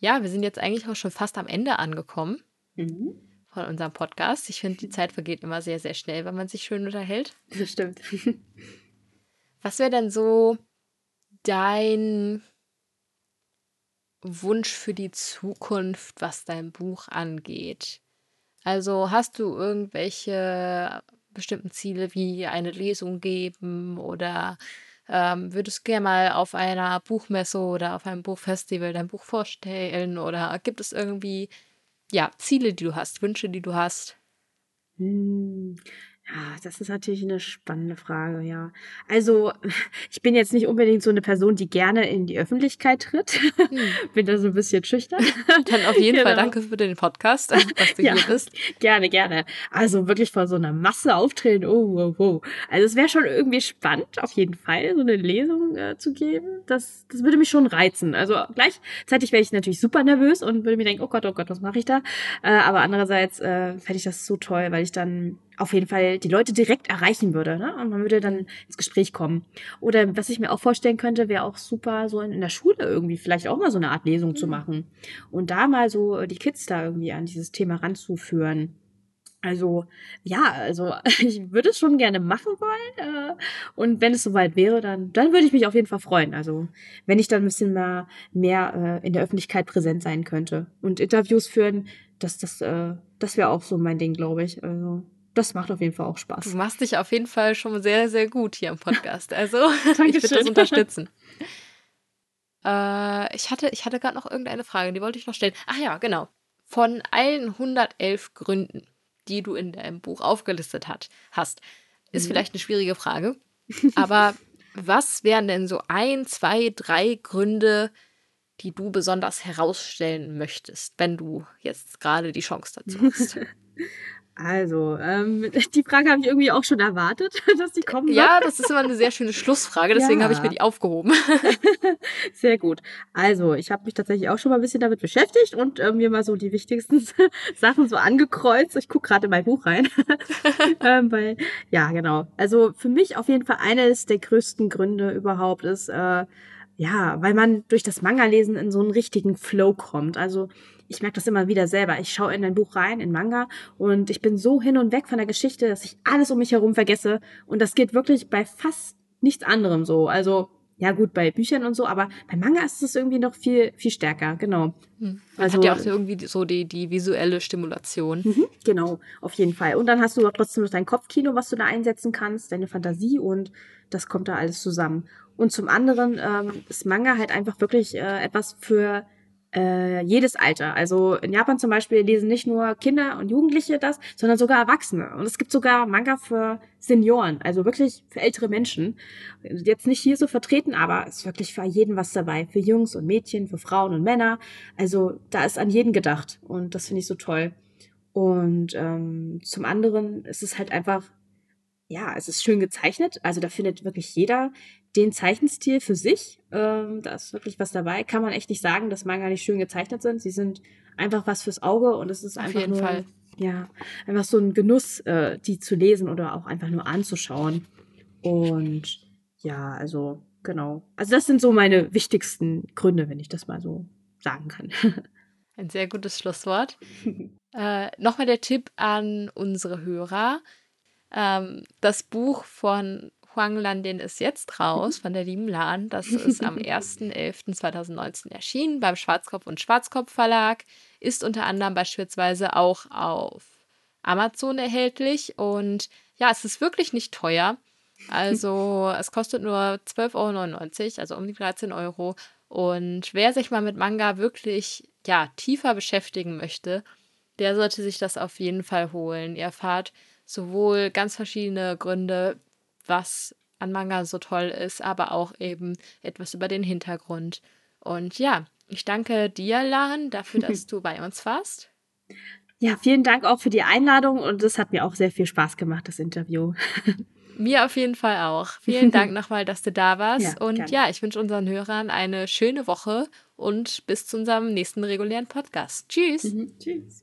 Ja, wir sind jetzt eigentlich auch schon fast am Ende angekommen Mhm. von unserem Podcast. Ich finde, die Zeit vergeht immer sehr, sehr schnell, wenn man sich schön unterhält. Das stimmt. Was wäre denn so dein Wunsch für die Zukunft, was dein Buch angeht? Also hast du irgendwelche bestimmten Ziele wie eine Lesung geben oder ähm, würdest du gerne mal auf einer Buchmesse oder auf einem Buchfestival dein Buch vorstellen oder gibt es irgendwie ja Ziele, die du hast, Wünsche, die du hast? Ja, das ist natürlich eine spannende Frage, ja. Also, ich bin jetzt nicht unbedingt so eine Person, die gerne in die Öffentlichkeit tritt. Hm. Bin da so ein bisschen schüchtern. Dann auf jeden Fall Genau. danke für den Podcast, dass du Ja. hier bist. Gerne, gerne. Also wirklich vor so einer Masse auftreten. Oh, wow, wow. Also es wäre schon irgendwie spannend, auf jeden Fall, so eine Lesung äh, zu geben. Das, das würde mich schon reizen. Also gleichzeitig wäre ich natürlich super nervös und würde mir denken, oh Gott, oh Gott, was mache ich da? Äh, aber andererseits äh, fände ich das so toll, weil ich dann auf jeden Fall die Leute direkt erreichen würde. Ne? Und man würde dann ins Gespräch kommen. Oder was ich mir auch vorstellen könnte, wäre auch super, so in, in der Schule irgendwie vielleicht auch mal so eine Art Lesung zu Mhm. machen. Und da mal so die Kids da irgendwie an dieses Thema ranzuführen. Also, ja, also ich würde es schon gerne machen wollen. Äh, und wenn es soweit wäre, dann, dann würde ich mich auf jeden Fall freuen. Also, wenn ich dann ein bisschen mal mehr äh, in der Öffentlichkeit präsent sein könnte und Interviews führen, das, das, äh, das wäre auch so mein Ding, glaube ich. Also, das macht auf jeden Fall auch Du Spaß. machst dich auf jeden Fall schon sehr, sehr gut hier im Podcast. Also, ich würde das unterstützen. Äh, ich hatte, ich hatte gerade noch irgendeine Frage, die wollte ich noch stellen. Ach ja, genau. Von allen 111 Gründen, die du in deinem Buch aufgelistet hat, hast, ist Mhm. vielleicht eine schwierige Frage. Aber was wären denn so ein, zwei, drei Gründe, die du besonders herausstellen möchtest, wenn du jetzt gerade die Chance dazu hast? Also, ähm, die Frage habe ich irgendwie auch schon erwartet, dass die kommen wird. Ja, das ist immer eine sehr schöne Schlussfrage, deswegen Ja. habe ich mir die aufgehoben. Sehr gut. Also, ich habe mich tatsächlich auch schon mal ein bisschen damit beschäftigt und äh, mir mal so die wichtigsten Sachen so angekreuzt. Ich gucke gerade in mein Buch rein. ähm, weil, ja, genau. Also für mich auf jeden Fall eines der größten Gründe überhaupt ist, äh, ja, weil man durch das Manga-Lesen in so einen richtigen Flow kommt. Also ich merke das immer wieder selber. Ich schaue in ein Buch rein, in Manga, und ich bin so hin und weg von der Geschichte, dass ich alles um mich herum vergesse. Und das geht wirklich bei fast nichts anderem so. Also ja gut, bei Büchern und so, aber bei Manga ist es irgendwie noch viel, viel stärker, genau. Man Also- hat ja auch so irgendwie so die, die visuelle Stimulation. Mhm, genau, auf jeden Fall. Und dann hast du auch trotzdem noch dein Kopfkino, was du da einsetzen kannst, deine Fantasie und das kommt da alles zusammen. Und zum anderen ähm, ist Manga halt einfach wirklich äh, etwas für äh, jedes Alter. Also in Japan zum Beispiel lesen nicht nur Kinder und Jugendliche das, sondern sogar Erwachsene. Und es gibt sogar Manga für Senioren, also wirklich für ältere Menschen. Jetzt nicht hier so vertreten, aber es ist wirklich für jeden was dabei. Für Jungs und Mädchen, für Frauen und Männer. Also da ist an jeden gedacht. Und das finde ich so toll. Und ähm, zum anderen ist es halt einfach ja, es ist schön gezeichnet. Also da findet wirklich jeder den Zeichenstil für sich. Ähm, da ist wirklich was dabei. Kann man echt nicht sagen, dass Manga nicht schön gezeichnet sind. Sie sind einfach was fürs Auge und es ist Auf einfach nur, Fall. ja, einfach so ein Genuss, äh, die zu lesen oder auch einfach nur anzuschauen. Und ja, also genau. Also das sind so meine wichtigsten Gründe, wenn ich das mal so sagen kann. Ein sehr gutes Schlusswort. äh, Nochmal der Tipp an unsere Hörer. Ähm, das Buch von Huang Landin ist jetzt raus, von der lieben Lan. Das ist am 1.11.2019 erschienen beim Schwarzkopf und Schwarzkopf Verlag. Ist unter anderem beispielsweise auch auf Amazon erhältlich. Und ja, es ist wirklich nicht teuer. Also es kostet nur 12,99 Euro, also um die 13 Euro. Und wer sich mal mit Manga wirklich ja, tiefer beschäftigen möchte, der sollte sich das auf jeden Fall holen. Ihr erfahrt sowohl ganz verschiedene Gründe, was an Manga so toll ist, aber auch eben etwas über den Hintergrund. Und ja, ich danke dir, Lan, dafür, dass du bei uns warst. Ja, vielen Dank auch für die Einladung und es hat mir auch sehr viel Spaß gemacht, das Interview. Mir auf jeden Fall auch. Vielen Dank nochmal, dass du da warst. Ja, und gerne. ja, ich wünsche unseren Hörern eine schöne Woche und bis zu unserem nächsten regulären Podcast. Tschüss. Mhm, tschüss.